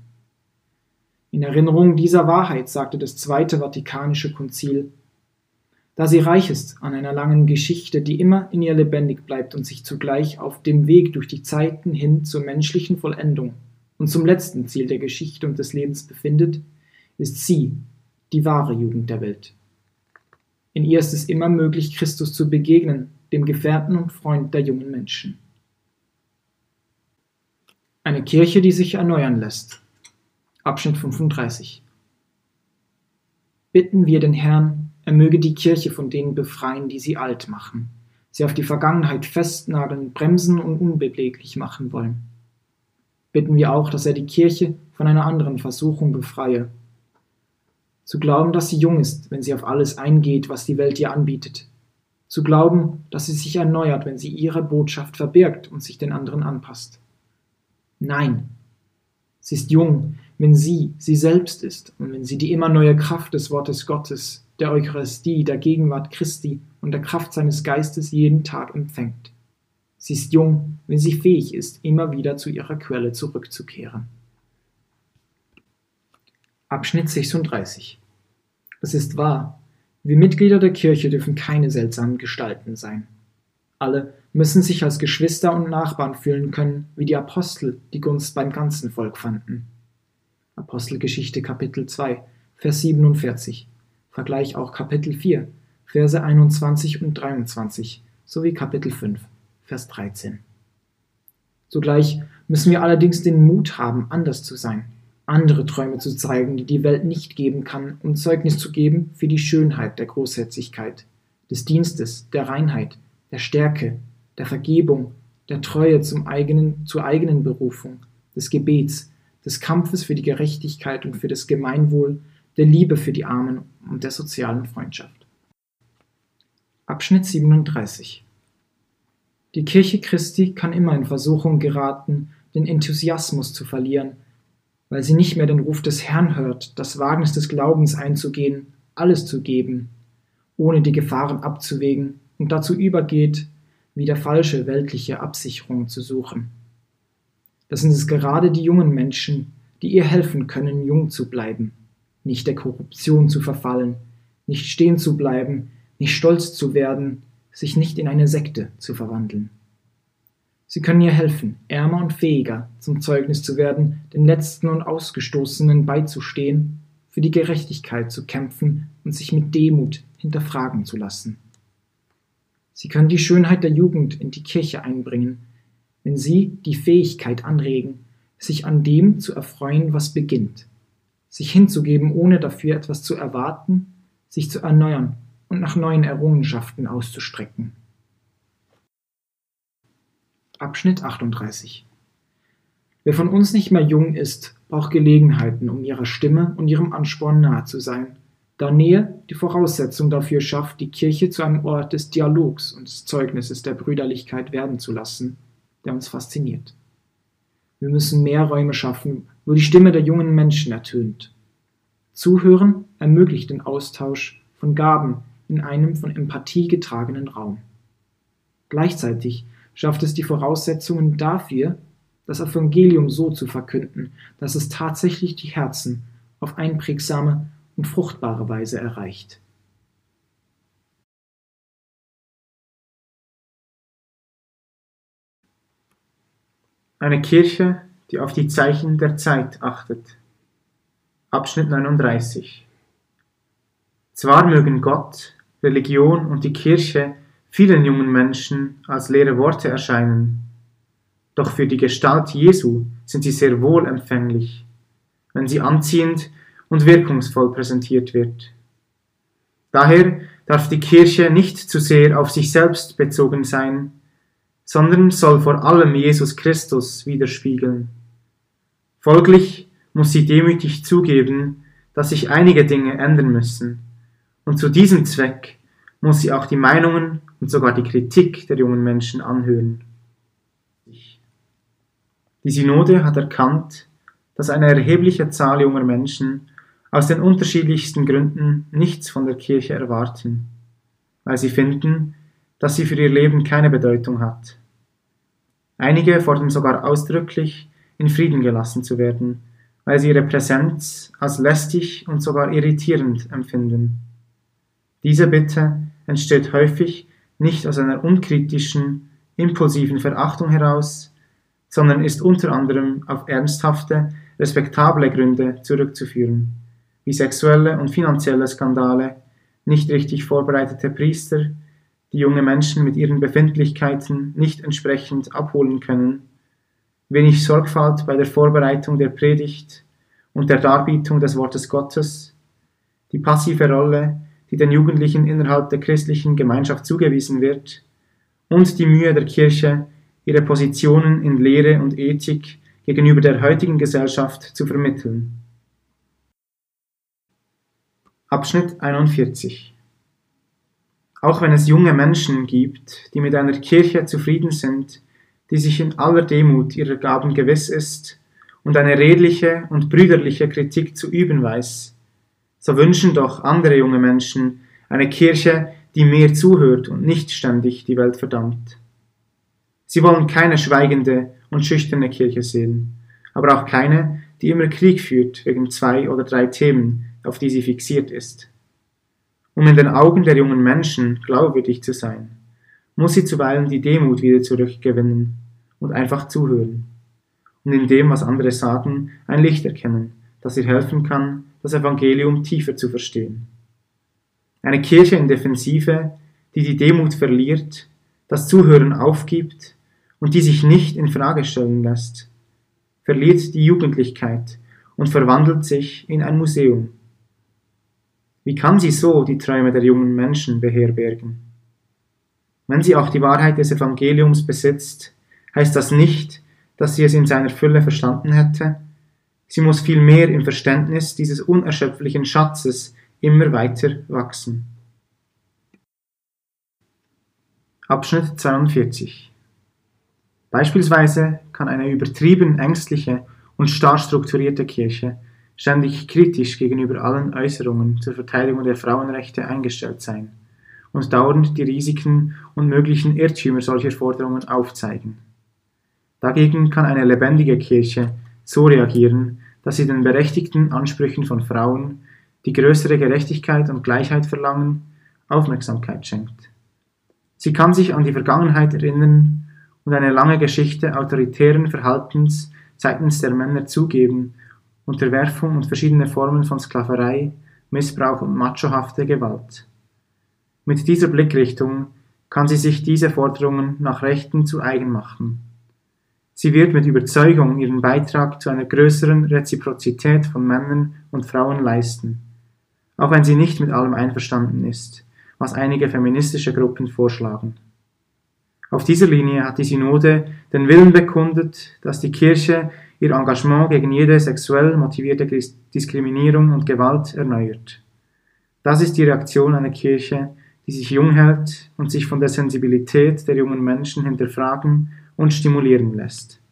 In Erinnerung dieser Wahrheit sagte das Zweite Vatikanische Konzil, da sie reich ist an einer langen Geschichte, die immer in ihr lebendig bleibt und sich zugleich auf dem Weg durch die Zeiten hin zur menschlichen Vollendung und zum letzten Ziel der Geschichte und des Lebens befindet, ist sie die wahre Jugend der Welt. In ihr ist es immer möglich, Christus zu begegnen, dem Gefährten und Freund der jungen Menschen. Eine Kirche, die sich erneuern lässt. Abschnitt 35. Bitten wir den Herrn, er möge die Kirche von denen befreien, die sie alt machen, sie auf die Vergangenheit festnageln, bremsen und unbeweglich machen wollen. Bitten wir auch, dass er die Kirche von einer anderen Versuchung befreie. Zu glauben, dass sie jung ist, wenn sie auf alles eingeht, was die Welt ihr anbietet. Zu glauben, dass sie sich erneuert, wenn sie ihre Botschaft verbirgt und sich den anderen anpasst. Nein, sie ist jung, wenn sie sie selbst ist und wenn sie die immer neue Kraft des Wortes Gottes, der Eucharistie, der Gegenwart Christi und der Kraft seines Geistes jeden Tag empfängt. Sie ist jung, wenn sie fähig ist, immer wieder zu ihrer Quelle zurückzukehren. Abschnitt 36 Es ist wahr, wir Mitglieder der Kirche dürfen keine seltsamen Gestalten sein. Alle müssen sich als Geschwister und Nachbarn fühlen können, wie die Apostel die Gunst beim ganzen Volk fanden. Apostelgeschichte Kapitel 2, Vers 47. Vergleich auch Kapitel 4, Verse 21 und 23 sowie Kapitel 5, Vers 13. Zugleich müssen wir allerdings den Mut haben, anders zu sein, andere Träume zu zeigen, die die Welt nicht geben kann, um Zeugnis zu geben für die Schönheit der Großherzigkeit, des Dienstes, der Reinheit, der Stärke, der Vergebung, der Treue zum eigenen, zur eigenen Berufung, des Gebets, des Kampfes für die Gerechtigkeit und für das Gemeinwohl, der Liebe für die Armen und der sozialen Freundschaft. Abschnitt 37 Die Kirche Christi kann immer in Versuchung geraten, den Enthusiasmus zu verlieren, weil sie nicht mehr den Ruf des Herrn hört, das Wagnis des Glaubens einzugehen, alles zu geben, ohne die Gefahren abzuwägen und dazu übergeht, wieder falsche weltliche Absicherungen zu suchen. Das sind es gerade die jungen Menschen, die ihr helfen können, jung zu bleiben, nicht der Korruption zu verfallen, nicht stehen zu bleiben, nicht stolz zu werden, sich nicht in eine Sekte zu verwandeln. Sie können ihr helfen, ärmer und fähiger zum Zeugnis zu werden, den Letzten und Ausgestoßenen beizustehen, für die Gerechtigkeit zu kämpfen und sich mit Demut hinterfragen zu lassen. Sie können die Schönheit der Jugend in die Kirche einbringen, wenn sie die Fähigkeit anregen, sich an dem zu erfreuen, was beginnt, sich hinzugeben, ohne dafür etwas zu erwarten, sich zu erneuern und nach neuen Errungenschaften auszustrecken. Abschnitt 38 Wer von uns nicht mehr jung ist, braucht Gelegenheiten, um ihrer Stimme und ihrem Ansporn nahe zu sein, da Nähe die Voraussetzung dafür schafft, die Kirche zu einem Ort des Dialogs und des Zeugnisses der Brüderlichkeit werden zu lassen der uns fasziniert. Wir müssen mehr Räume schaffen, wo die Stimme der jungen Menschen ertönt. Zuhören ermöglicht den Austausch von Gaben in einem von Empathie getragenen Raum. Gleichzeitig schafft es die Voraussetzungen dafür, das Evangelium so zu verkünden, dass es tatsächlich die Herzen auf einprägsame und fruchtbare Weise erreicht. Eine Kirche, die auf die Zeichen der Zeit achtet. Abschnitt 39 Zwar mögen Gott, Religion und die Kirche vielen jungen Menschen als leere Worte erscheinen, doch für die Gestalt Jesu sind sie sehr wohl empfänglich, wenn sie anziehend und wirkungsvoll präsentiert wird. Daher darf die Kirche nicht zu sehr auf sich selbst bezogen sein, sondern soll vor allem Jesus Christus widerspiegeln. Folglich muss sie demütig zugeben, dass sich einige Dinge ändern müssen, und zu diesem Zweck muss sie auch die Meinungen und sogar die Kritik der jungen Menschen anhören. Die Synode hat erkannt, dass eine erhebliche Zahl junger Menschen aus den unterschiedlichsten Gründen nichts von der Kirche erwarten, weil sie finden, dass sie für ihr Leben keine Bedeutung hat. Einige fordern sogar ausdrücklich, in Frieden gelassen zu werden, weil sie ihre Präsenz als lästig und sogar irritierend empfinden. Diese Bitte entsteht häufig nicht aus einer unkritischen, impulsiven Verachtung heraus, sondern ist unter anderem auf ernsthafte, respektable Gründe zurückzuführen, wie sexuelle und finanzielle Skandale, nicht richtig vorbereitete Priester, die junge Menschen mit ihren Befindlichkeiten nicht entsprechend abholen können, wenig Sorgfalt bei der Vorbereitung der Predigt und der Darbietung des Wortes Gottes, die passive Rolle, die den Jugendlichen innerhalb der christlichen Gemeinschaft zugewiesen wird, und die Mühe der Kirche, ihre Positionen in Lehre und Ethik gegenüber der heutigen Gesellschaft zu vermitteln. Abschnitt 41 Auch wenn es junge Menschen gibt, die mit einer Kirche zufrieden sind, die sich in aller Demut ihrer Gaben gewiss ist und eine redliche und brüderliche Kritik zu üben weiß, so wünschen doch andere junge Menschen eine Kirche, die mehr zuhört und nicht ständig die Welt verdammt. Sie wollen keine schweigende und schüchterne Kirche sehen, aber auch keine, die immer Krieg führt wegen zwei oder drei Themen, auf die sie fixiert ist. Um in den Augen der jungen Menschen glaubwürdig zu sein, muss sie zuweilen die Demut wieder zurückgewinnen und einfach zuhören und in dem, was andere sagen, ein Licht erkennen, das ihr helfen kann, das Evangelium tiefer zu verstehen. Eine Kirche in Defensive, die die Demut verliert, das Zuhören aufgibt und die sich nicht in Frage stellen lässt, verliert die Jugendlichkeit und verwandelt sich in ein Museum. Wie kann sie so die Träume der jungen Menschen beherbergen? Wenn sie auch die Wahrheit des Evangeliums besitzt, heißt das nicht, dass sie es in seiner Fülle verstanden hätte, Sie muss vielmehr im Verständnis dieses unerschöpflichen Schatzes immer weiter wachsen. Abschnitt 42 Beispielsweise kann eine übertrieben ängstliche und starr strukturierte Kirche ständig kritisch gegenüber allen Äußerungen zur Verteidigung der Frauenrechte eingestellt sein und dauernd die Risiken und möglichen Irrtümer solcher Forderungen aufzeigen. Dagegen kann eine lebendige Kirche so reagieren, dass sie den berechtigten Ansprüchen von Frauen, die größere Gerechtigkeit und Gleichheit verlangen, Aufmerksamkeit schenkt. Sie kann sich an die Vergangenheit erinnern und eine lange Geschichte autoritären Verhaltens seitens der Männer zugeben, Unterwerfung und verschiedene Formen von Sklaverei, Missbrauch und machohafte Gewalt. Mit dieser Blickrichtung kann sie sich diese Forderungen nach Rechten zu eigen machen Sie wird mit Überzeugung ihren Beitrag zu einer größeren Reziprozität von Männern und Frauen leisten, auch wenn sie nicht mit allem einverstanden ist, was einige feministische Gruppen vorschlagen. Auf dieser Linie hat die Synode den Willen bekundet, dass die Kirche ihr Engagement gegen jede sexuell motivierte Diskriminierung und Gewalt erneuert. Das ist die Reaktion einer Kirche, die sich jung hält und sich von der Sensibilität der jungen Menschen hinterfragen und stimulieren lässt.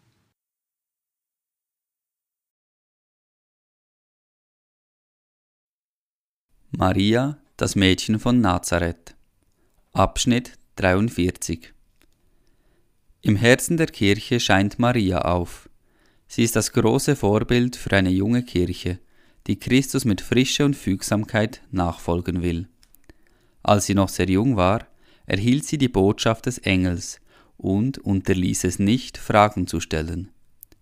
Maria, das Mädchen von Nazareth. Abschnitt 43 Im Herzen der Kirche scheint Maria auf. Sie ist das große Vorbild für eine junge Kirche, die Christus mit Frische und Fügsamkeit nachfolgen will. Als sie noch sehr jung war, erhielt sie die Botschaft des Engels und unterließ es nicht, Fragen zu stellen.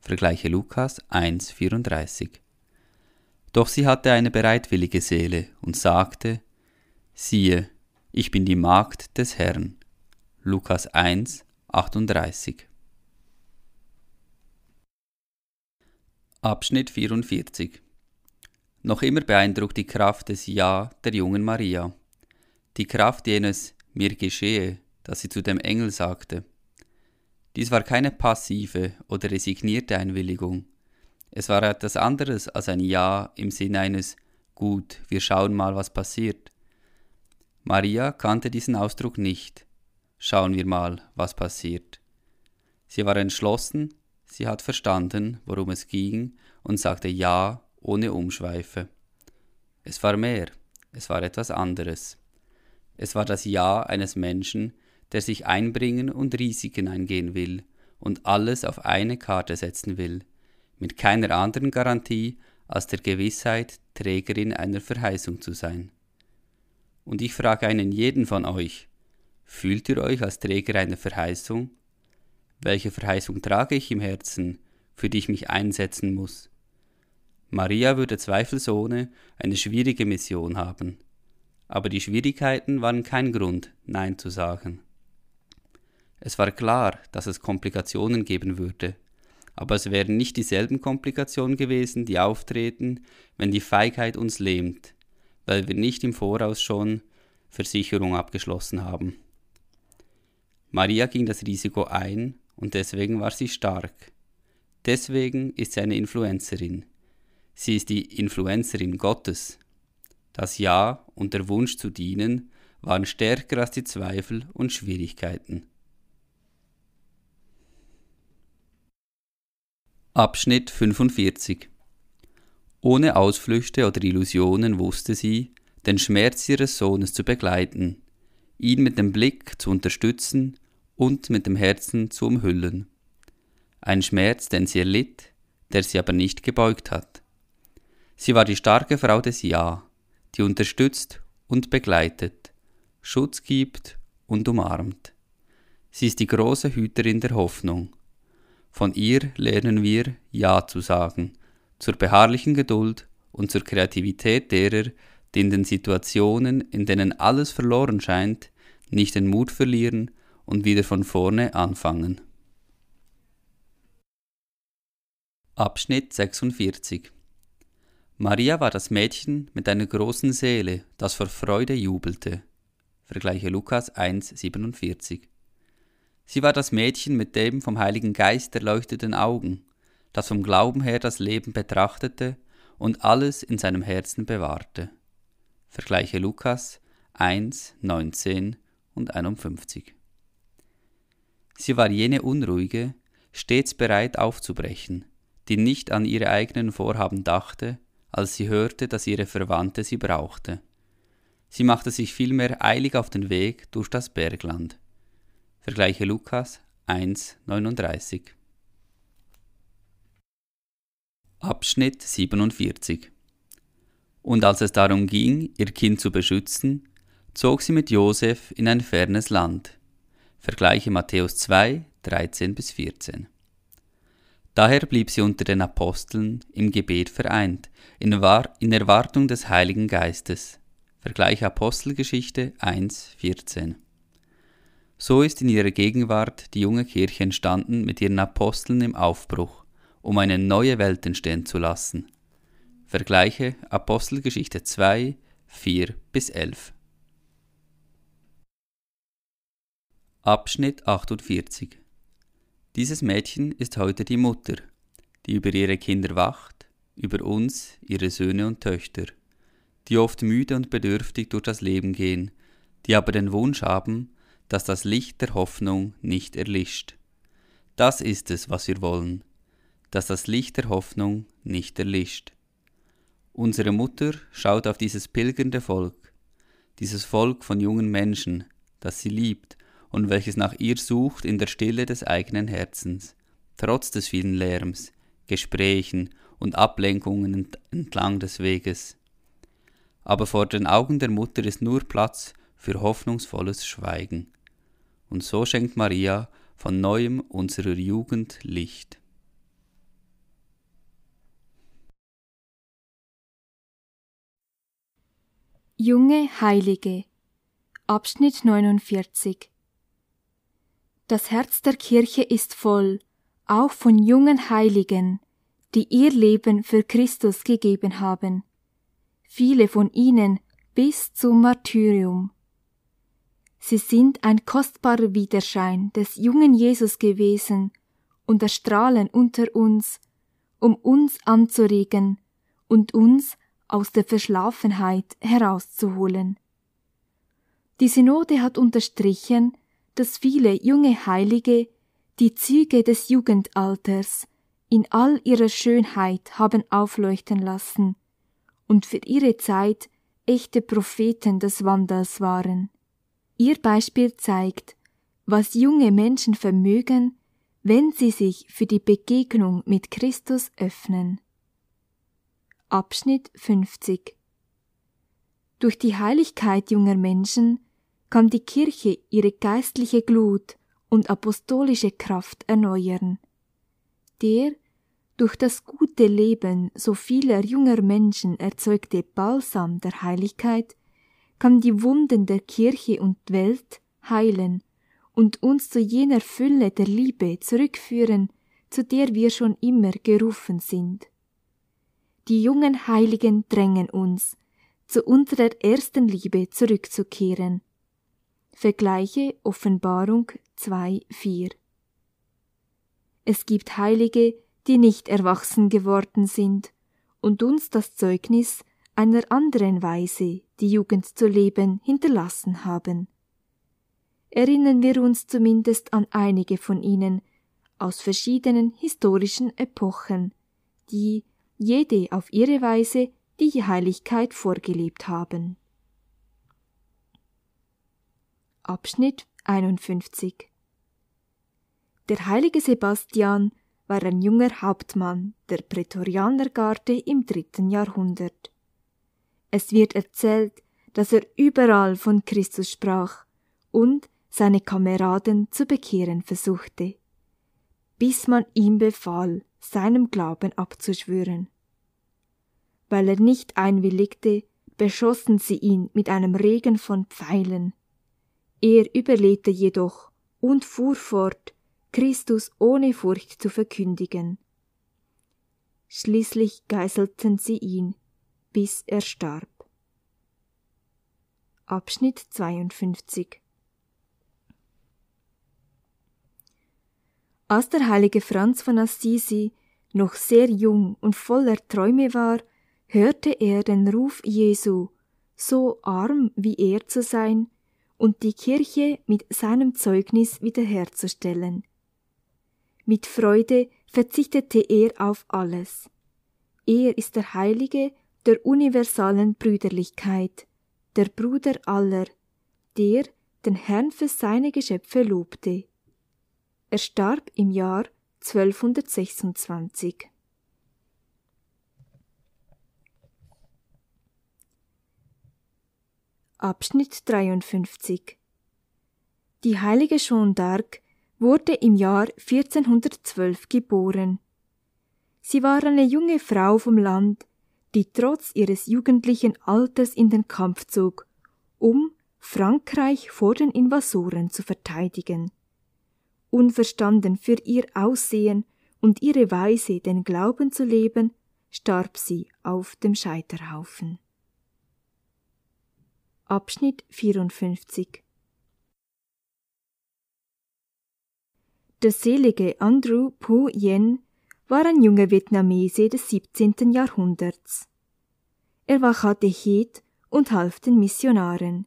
Vergleiche Lukas 1,34. Doch sie hatte eine bereitwillige Seele und sagte: Siehe, ich bin die Magd des Herrn. Lukas 1, 38. Abschnitt 44 Noch immer beeindruckt die Kraft des Ja der jungen Maria. Die Kraft jenes Mir geschehe, das sie zu dem Engel sagte. Dies war keine passive oder resignierte Einwilligung. Es war etwas anderes als ein Ja im Sinne eines Gut, wir schauen mal, was passiert. Maria kannte diesen Ausdruck nicht. Schauen wir mal, was passiert. Sie war entschlossen, sie hat verstanden, worum es ging, und sagte Ja ohne Umschweife. Es war mehr, es war etwas anderes. Es war das Ja eines Menschen, der sich einbringen und Risiken eingehen will und alles auf eine Karte setzen will, mit keiner anderen Garantie als der Gewissheit, Trägerin einer Verheißung zu sein. Und ich frage einen jeden von euch, fühlt ihr euch als Träger einer Verheißung? Welche Verheißung trage ich im Herzen, für die ich mich einsetzen muss? Maria würde zweifelsohne eine schwierige Mission haben, aber die Schwierigkeiten waren kein Grund, Nein zu sagen. Es war klar, dass es Komplikationen geben würde, aber es wären nicht dieselben Komplikationen gewesen, die auftreten, wenn die Feigheit uns lähmt, weil wir nicht im Voraus schon Versicherung abgeschlossen haben. Maria ging das Risiko ein und deswegen war sie stark. Deswegen ist sie eine Influencerin. Sie ist die Influencerin Gottes. Das Ja und der Wunsch zu dienen waren stärker als die Zweifel und Schwierigkeiten. Abschnitt 45 ohne Ausflüchte oder Illusionen wusste sie, den Schmerz ihres Sohnes zu begleiten, ihn mit dem Blick zu unterstützen und mit dem Herzen zu umhüllen. Ein Schmerz, den sie erlitt, der sie aber nicht gebeugt hat. Sie war die starke Frau des Ja, die unterstützt und begleitet, Schutz gibt und umarmt. Sie ist die große Hüterin der Hoffnung. Von ihr lernen wir Ja zu sagen zur beharrlichen Geduld und zur Kreativität derer, die in den Situationen, in denen alles verloren scheint, nicht den Mut verlieren und wieder von vorne anfangen. Abschnitt 46 Maria war das Mädchen mit einer großen Seele, das vor Freude jubelte. Vergleiche Lukas 1,47. Sie war das Mädchen mit dem vom Heiligen Geist erleuchteten Augen, das vom Glauben her das Leben betrachtete und alles in seinem Herzen bewahrte. Vergleiche Lukas 1, 19 und 51. Sie war jene Unruhige, stets bereit aufzubrechen, die nicht an ihre eigenen Vorhaben dachte, als sie hörte, dass ihre Verwandte sie brauchte. Sie machte sich vielmehr eilig auf den Weg durch das Bergland. Vergleiche Lukas 1, 39. Abschnitt 47 Und als es darum ging, ihr Kind zu beschützen, zog sie mit Josef in ein fernes Land. Vergleiche Matthäus 2, 13 bis 14. Daher blieb sie unter den Aposteln im Gebet vereint, in, in Erwartung des Heiligen Geistes. Vergleiche Apostelgeschichte 1, 14. So ist in ihrer Gegenwart die junge Kirche entstanden mit ihren Aposteln im Aufbruch um eine neue Welt entstehen zu lassen. Vergleiche Apostelgeschichte 2, 4 bis 11. Abschnitt 48 Dieses Mädchen ist heute die Mutter, die über ihre Kinder wacht, über uns, ihre Söhne und Töchter, die oft müde und bedürftig durch das Leben gehen, die aber den Wunsch haben, dass das Licht der Hoffnung nicht erlischt. Das ist es, was wir wollen, dass das Licht der Hoffnung nicht erlischt. Unsere Mutter schaut auf dieses pilgernde Volk, dieses Volk von jungen Menschen, das sie liebt und welches nach ihr sucht in der Stille des eigenen Herzens, trotz des vielen Lärms, Gesprächen und Ablenkungen entlang des Weges. Aber vor den Augen der Mutter ist nur Platz für hoffnungsvolles Schweigen. Und so schenkt Maria von neuem unserer Jugend Licht. Junge Heilige Abschnitt 49 Das Herz der Kirche ist voll, auch von jungen Heiligen, die ihr Leben für Christus gegeben haben. Viele von ihnen bis zum Martyrium. Sie sind ein kostbarer Widerschein des jungen Jesus gewesen und erstrahlen unter uns, um uns anzuregen und uns aus der Verschlafenheit herauszuholen. Die Synode hat unterstrichen, dass viele junge Heilige die Züge des Jugendalters in all ihrer Schönheit haben aufleuchten lassen und für ihre Zeit echte Propheten des Wandels waren. Ihr Beispiel zeigt, was junge Menschen vermögen, wenn sie sich für die Begegnung mit Christus öffnen. Abschnitt 50 Durch die Heiligkeit junger Menschen kann die Kirche ihre geistliche Glut und apostolische Kraft erneuern. Der durch das gute Leben so vieler junger Menschen erzeugte Balsam der Heiligkeit kann die Wunden der Kirche und Welt heilen und uns zu jener Fülle der Liebe zurückführen, zu der wir schon immer gerufen sind. Die jungen Heiligen drängen uns, zu unserer ersten Liebe zurückzukehren. Vergleiche Offenbarung 2,4 Es gibt Heilige, die nicht erwachsen geworden sind und uns das Zeugnis einer anderen Weise, die Jugend zu leben, hinterlassen haben. Erinnern wir uns zumindest an einige von ihnen aus verschiedenen historischen Epochen, die jede auf ihre Weise die Heiligkeit vorgelebt haben. Abschnitt 51 Der heilige Sebastian war ein junger Hauptmann der Prätorianergarde im dritten Jahrhundert. Es wird erzählt, dass er überall von Christus sprach und seine Kameraden zu bekehren versuchte, bis man ihm befahl, seinem Glauben abzuschwören. Weil er nicht einwilligte, beschossen sie ihn mit einem Regen von Pfeilen. Er überlebte jedoch und fuhr fort, Christus ohne Furcht zu verkündigen. Schließlich geißelten sie ihn, bis er starb. Abschnitt 52 Als der heilige Franz von Assisi noch sehr jung und voller Träume war, hörte er den Ruf Jesu, so arm wie er zu sein und die Kirche mit seinem Zeugnis wiederherzustellen. Mit Freude verzichtete er auf alles. Er ist der Heilige der universalen Brüderlichkeit, der Bruder aller, der den Herrn für seine Geschöpfe lobte. Er starb im Jahr 1226. Abschnitt 53 Die heilige Jeanne d'Arc wurde im Jahr 1412 geboren. Sie war eine junge Frau vom Land, die trotz ihres jugendlichen Alters in den Kampf zog, um Frankreich vor den Invasoren zu verteidigen unverstanden für ihr Aussehen und ihre Weise, den Glauben zu leben, starb sie auf dem Scheiterhaufen. Abschnitt 54 Der selige Andrew Pu Yen war ein junger Vietnamese des 17. Jahrhunderts. Er war Katechet und half den Missionaren.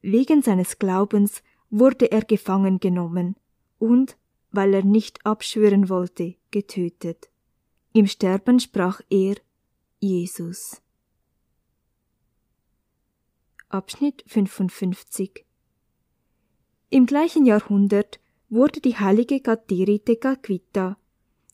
Wegen seines Glaubens wurde er gefangen genommen und, weil er nicht abschwören wollte, getötet. Im Sterben sprach er Jesus. Abschnitt 55 Im gleichen Jahrhundert wurde die heilige Gateri Tekakwita,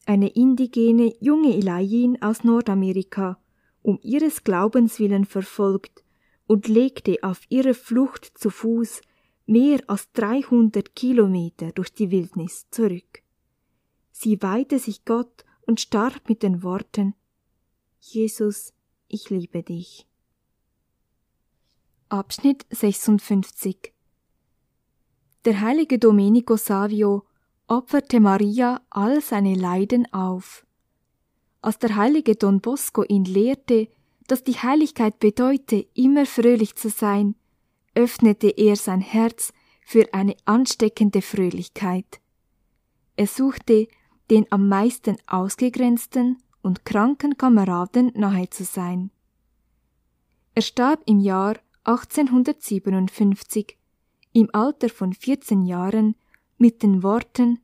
eine indigene junge Elayin aus Nordamerika, um ihres Glaubens willen verfolgt und legte auf ihrer Flucht zu Fuß mehr als 300 Kilometer durch die Wildnis zurück. Sie weihte sich Gott und starb mit den Worten Jesus, ich liebe dich. Abschnitt 56 Der heilige Domenico Savio opferte Maria all seine Leiden auf. Als der heilige Don Bosco ihn lehrte, dass die Heiligkeit bedeute, immer fröhlich zu sein, öffnete er sein Herz für eine ansteckende Fröhlichkeit. Er suchte, den am meisten ausgegrenzten und kranken Kameraden nahe zu sein. Er starb im Jahr 1857 im Alter von 14 Jahren mit den Worten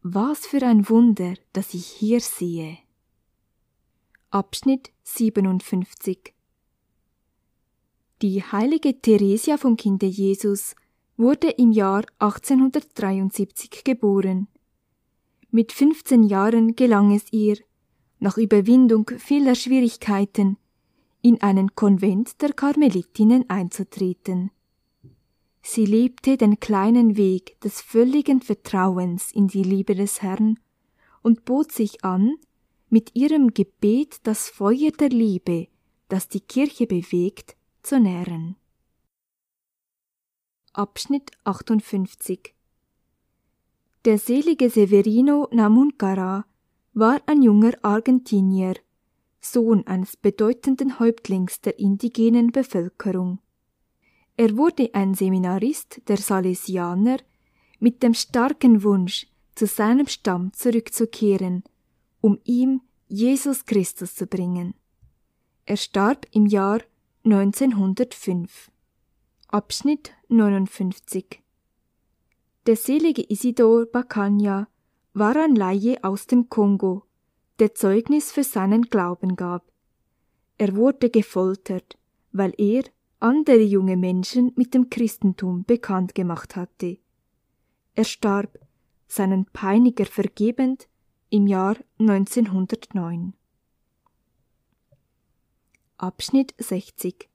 Was für ein Wunder, dass ich hier sehe. Abschnitt 57 Die heilige Theresia vom Kinde Jesus wurde im Jahr 1873 geboren. Mit 15 Jahren gelang es ihr, nach Überwindung vieler Schwierigkeiten, in einen Konvent der Karmelitinnen einzutreten. Sie lebte den kleinen Weg des völligen Vertrauens in die Liebe des Herrn und bot sich an, mit ihrem Gebet das Feuer der Liebe, das die Kirche bewegt, zu nähren. Abschnitt 58 Der selige Severino Namunkara war ein junger Argentinier, Sohn eines bedeutenden Häuptlings der indigenen Bevölkerung. Er wurde ein Seminarist der Salesianer mit dem starken Wunsch, zu seinem Stamm zurückzukehren – um ihm Jesus Christus zu bringen. Er starb im Jahr 1905. Abschnitt 59 Der selige Isidor Bakanya war ein Laie aus dem Kongo, der Zeugnis für seinen Glauben gab. Er wurde gefoltert, weil er andere junge Menschen mit dem Christentum bekannt gemacht hatte. Er starb, seinen Peiniger vergebend, im Jahr 1909. Abschnitt 60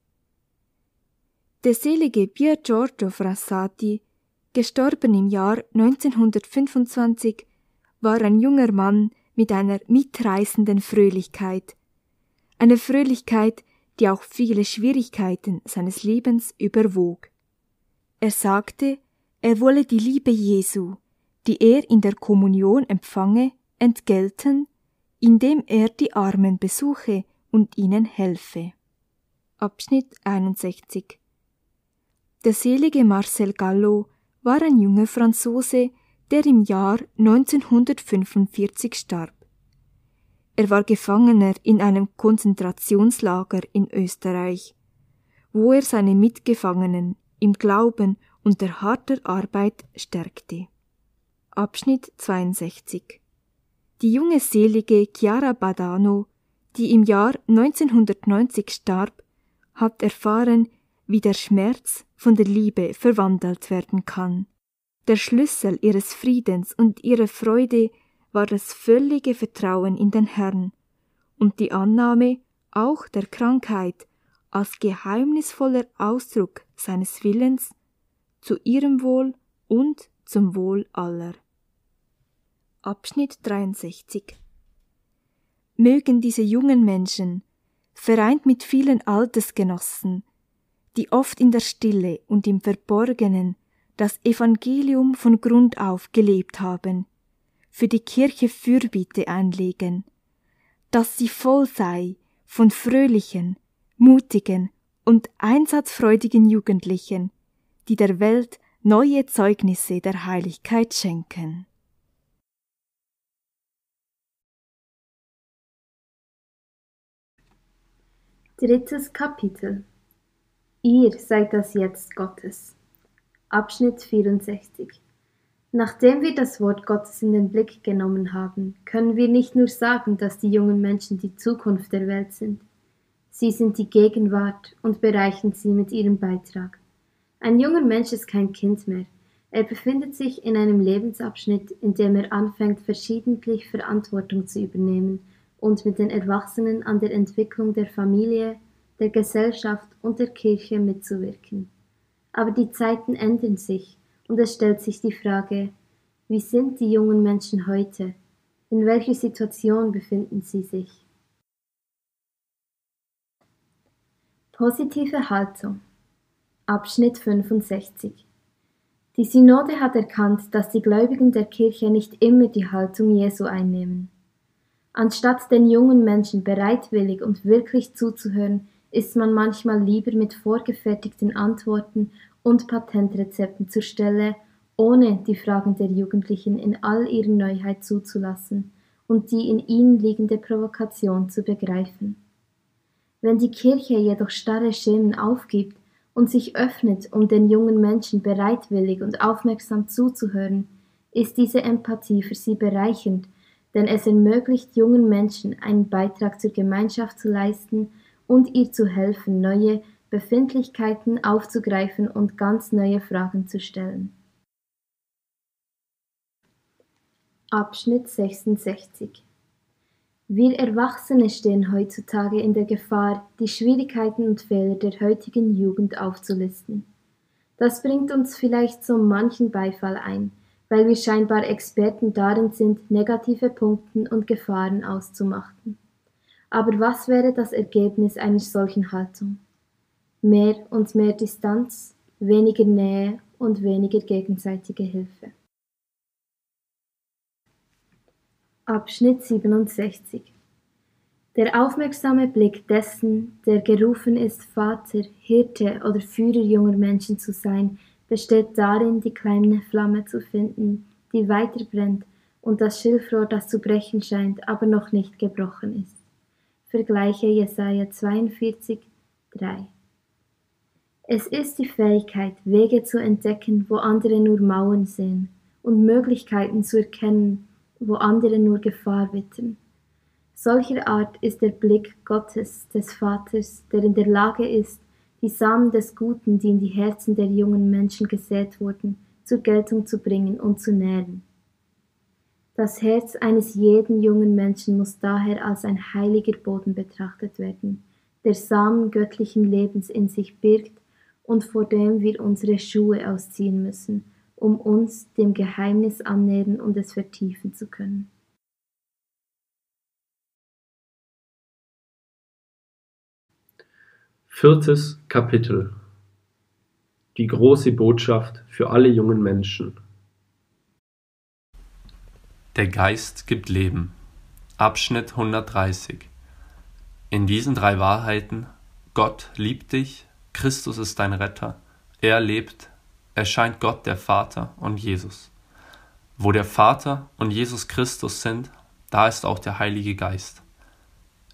Der selige Pier Giorgio Frassati, gestorben im Jahr 1925, war ein junger Mann mit einer mitreißenden Fröhlichkeit, eine Fröhlichkeit, die auch viele Schwierigkeiten seines Lebens überwog. Er sagte, er wolle die Liebe Jesu, die er in der Kommunion empfange, entgelten, indem er die Armen besuche und ihnen helfe. Abschnitt 61 Der selige Marcel Gallo war ein junger Franzose, der im Jahr 1945 starb. Er war Gefangener in einem Konzentrationslager in Österreich, wo er seine Mitgefangenen im Glauben und der harter Arbeit stärkte. Abschnitt 62 die junge Selige Chiara Badano, die im Jahr 1990 starb, hat erfahren, wie der Schmerz von der Liebe verwandelt werden kann. Der Schlüssel ihres Friedens und ihrer Freude war das völlige Vertrauen in den Herrn und die Annahme auch der Krankheit als geheimnisvoller Ausdruck seines Willens zu ihrem Wohl und zum Wohl aller. Abschnitt 63 Mögen diese jungen Menschen, vereint mit vielen Altersgenossen, die oft in der Stille und im Verborgenen das Evangelium von Grund auf gelebt haben, für die Kirche Fürbitte einlegen, dass sie voll sei von fröhlichen, mutigen und einsatzfreudigen Jugendlichen, die der Welt neue Zeugnisse der Heiligkeit schenken. Drittes Kapitel Ihr seid das Jetzt Gottes. Abschnitt 64 Nachdem wir das Wort Gottes in den Blick genommen haben, können wir nicht nur sagen, dass die jungen Menschen die Zukunft der Welt sind. Sie sind die Gegenwart und bereichern sie mit ihrem Beitrag. Ein junger Mensch ist kein Kind mehr. Er befindet sich in einem Lebensabschnitt, in dem er anfängt, verschiedentlich Verantwortung zu übernehmen und mit den Erwachsenen an der Entwicklung der Familie, der Gesellschaft und der Kirche mitzuwirken. Aber die Zeiten ändern sich und es stellt sich die Frage, wie sind die jungen Menschen heute? In welcher Situation befinden sie sich? Positive Haltung Abschnitt 65 Die Synode hat erkannt, dass die Gläubigen der Kirche nicht immer die Haltung Jesu einnehmen. Anstatt den jungen Menschen bereitwillig und wirklich zuzuhören, ist man manchmal lieber mit vorgefertigten Antworten und Patentrezepten zur Stelle, ohne die Fragen der Jugendlichen in all ihrer Neuheit zuzulassen und die in ihnen liegende Provokation zu begreifen. Wenn die Kirche jedoch starre Schemen aufgibt und sich öffnet, um den jungen Menschen bereitwillig und aufmerksam zuzuhören, ist diese Empathie für sie bereichernd, denn es ermöglicht jungen Menschen einen Beitrag zur Gemeinschaft zu leisten und ihr zu helfen, neue Befindlichkeiten aufzugreifen und ganz neue Fragen zu stellen. Abschnitt 66 Wir Erwachsene stehen heutzutage in der Gefahr, die Schwierigkeiten und Fehler der heutigen Jugend aufzulisten. Das bringt uns vielleicht so manchen Beifall ein, weil wir scheinbar Experten darin sind, negative Punkte und Gefahren auszumachen. Aber was wäre das Ergebnis einer solchen Haltung? Mehr und mehr Distanz, weniger Nähe und weniger gegenseitige Hilfe. Abschnitt 67 Der aufmerksame Blick dessen, der gerufen ist, Vater, Hirte oder Führer junger Menschen zu sein, besteht darin, die kleine Flamme zu finden, die weiter brennt, und das Schilfrohr, das zu brechen scheint, aber noch nicht gebrochen ist. Vergleiche Jesaja 42, 3. Es ist die Fähigkeit, Wege zu entdecken, wo andere nur Mauern sehen, und Möglichkeiten zu erkennen, wo andere nur Gefahr wittern. Solcher Art ist der Blick Gottes, des Vaters, der in der Lage ist, die Samen des Guten, die in die Herzen der jungen Menschen gesät wurden, zur Geltung zu bringen und zu nähren. Das Herz eines jeden jungen Menschen muss daher als ein heiliger Boden betrachtet werden, der Samen göttlichen Lebens in sich birgt und vor dem wir unsere Schuhe ausziehen müssen, um uns dem Geheimnis annähern und es vertiefen zu können. Viertes Kapitel Die große Botschaft für alle jungen Menschen Der Geist gibt Leben. Abschnitt 130 In diesen drei Wahrheiten Gott liebt dich, Christus ist dein Retter. Er lebt, erscheint Gott der Vater und Jesus. Wo der Vater und Jesus Christus sind, da ist auch der Heilige Geist.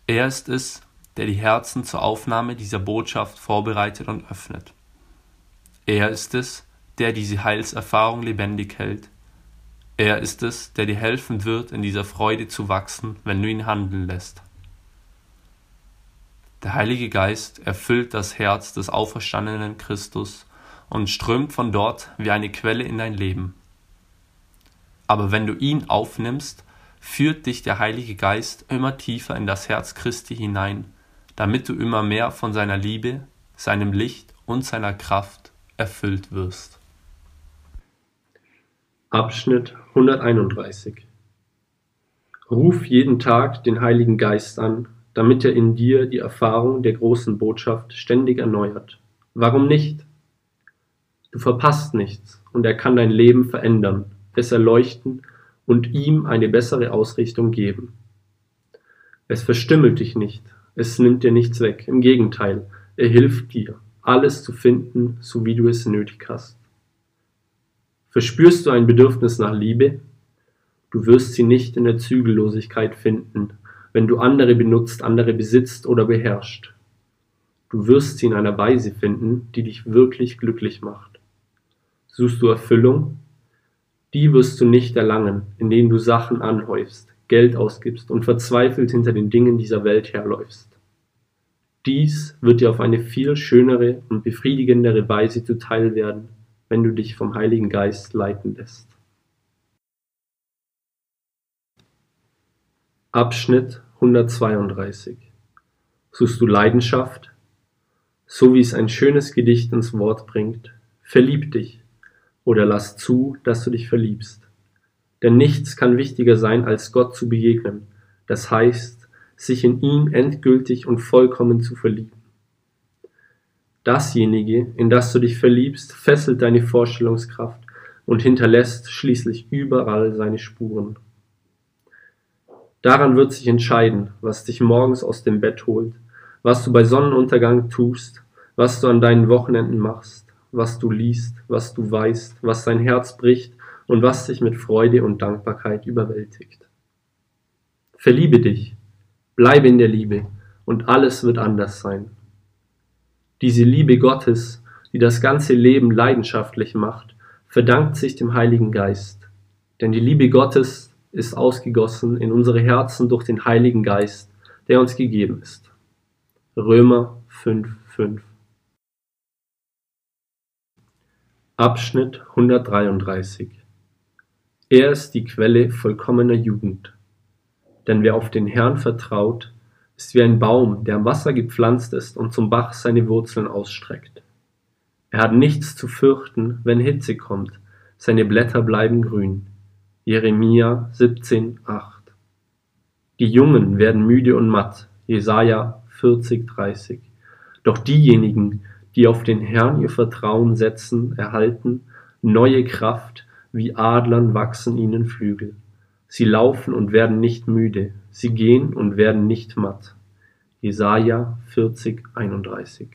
Er ist es, der die Herzen zur Aufnahme dieser Botschaft vorbereitet und öffnet. Er ist es, der diese Heilserfahrung lebendig hält. Er ist es, der dir helfen wird, in dieser Freude zu wachsen, wenn du ihn handeln lässt. Der Heilige Geist erfüllt das Herz des auferstandenen Christus und strömt von dort wie eine Quelle in dein Leben. Aber wenn du ihn aufnimmst, führt dich der Heilige Geist immer tiefer in das Herz Christi hinein, damit du immer mehr von seiner Liebe, seinem Licht und seiner Kraft erfüllt wirst. Abschnitt 131 Ruf jeden Tag den Heiligen Geist an damit er in dir die Erfahrung der großen Botschaft ständig erneuert. Warum nicht? Du verpasst nichts und er kann dein Leben verändern, es erleuchten und ihm eine bessere Ausrichtung geben. Es verstümmelt dich nicht, es nimmt dir nichts weg, im Gegenteil, er hilft dir, alles zu finden, so wie du es nötig hast. Verspürst du ein Bedürfnis nach Liebe? Du wirst sie nicht in der Zügellosigkeit finden, wenn du andere benutzt, andere besitzt oder beherrscht. Du wirst sie in einer Weise finden, die dich wirklich glücklich macht. Suchst du Erfüllung? Die wirst du nicht erlangen, indem du Sachen anhäufst, Geld ausgibst und verzweifelt hinter den Dingen dieser Welt herläufst. Dies wird dir auf eine viel schönere und befriedigendere Weise zuteil werden, wenn du dich vom Heiligen Geist leiten lässt. Abschnitt 132 Suchst du Leidenschaft, so wie es ein schönes Gedicht ins Wort bringt, verlieb dich oder lass zu, dass du dich verliebst. Denn nichts kann wichtiger sein, als Gott zu begegnen, das heißt, sich in ihn endgültig und vollkommen zu verlieben. Dasjenige, in das du dich verliebst, fesselt deine Vorstellungskraft und hinterlässt schließlich überall seine Spuren. Daran wird sich entscheiden, was dich morgens aus dem Bett holt, was du bei Sonnenuntergang tust, was du an deinen Wochenenden machst, was du liest, was du weißt, was dein Herz bricht und was dich mit Freude und Dankbarkeit überwältigt. Verliebe dich, bleibe in der Liebe und alles wird anders sein. Diese Liebe Gottes, die das ganze Leben leidenschaftlich macht, verdankt sich dem Heiligen Geist. Denn die Liebe Gottes ist ausgegossen in unsere Herzen durch den Heiligen Geist, der uns gegeben ist. Römer 5,5 Abschnitt 133 Er ist die Quelle vollkommener Jugend. Denn wer auf den Herrn vertraut, ist wie ein Baum, der am Wasser gepflanzt ist und zum Bach seine Wurzeln ausstreckt. Er hat nichts zu fürchten, wenn Hitze kommt, seine Blätter bleiben grün. Jeremia 17,8 Die Jungen werden müde und matt. Jesaja 40,30 Doch diejenigen, die auf den Herrn ihr Vertrauen setzen, erhalten neue Kraft, wie Adlern wachsen ihnen Flügel. Sie laufen und werden nicht müde, sie gehen und werden nicht matt. Jesaja 40, 31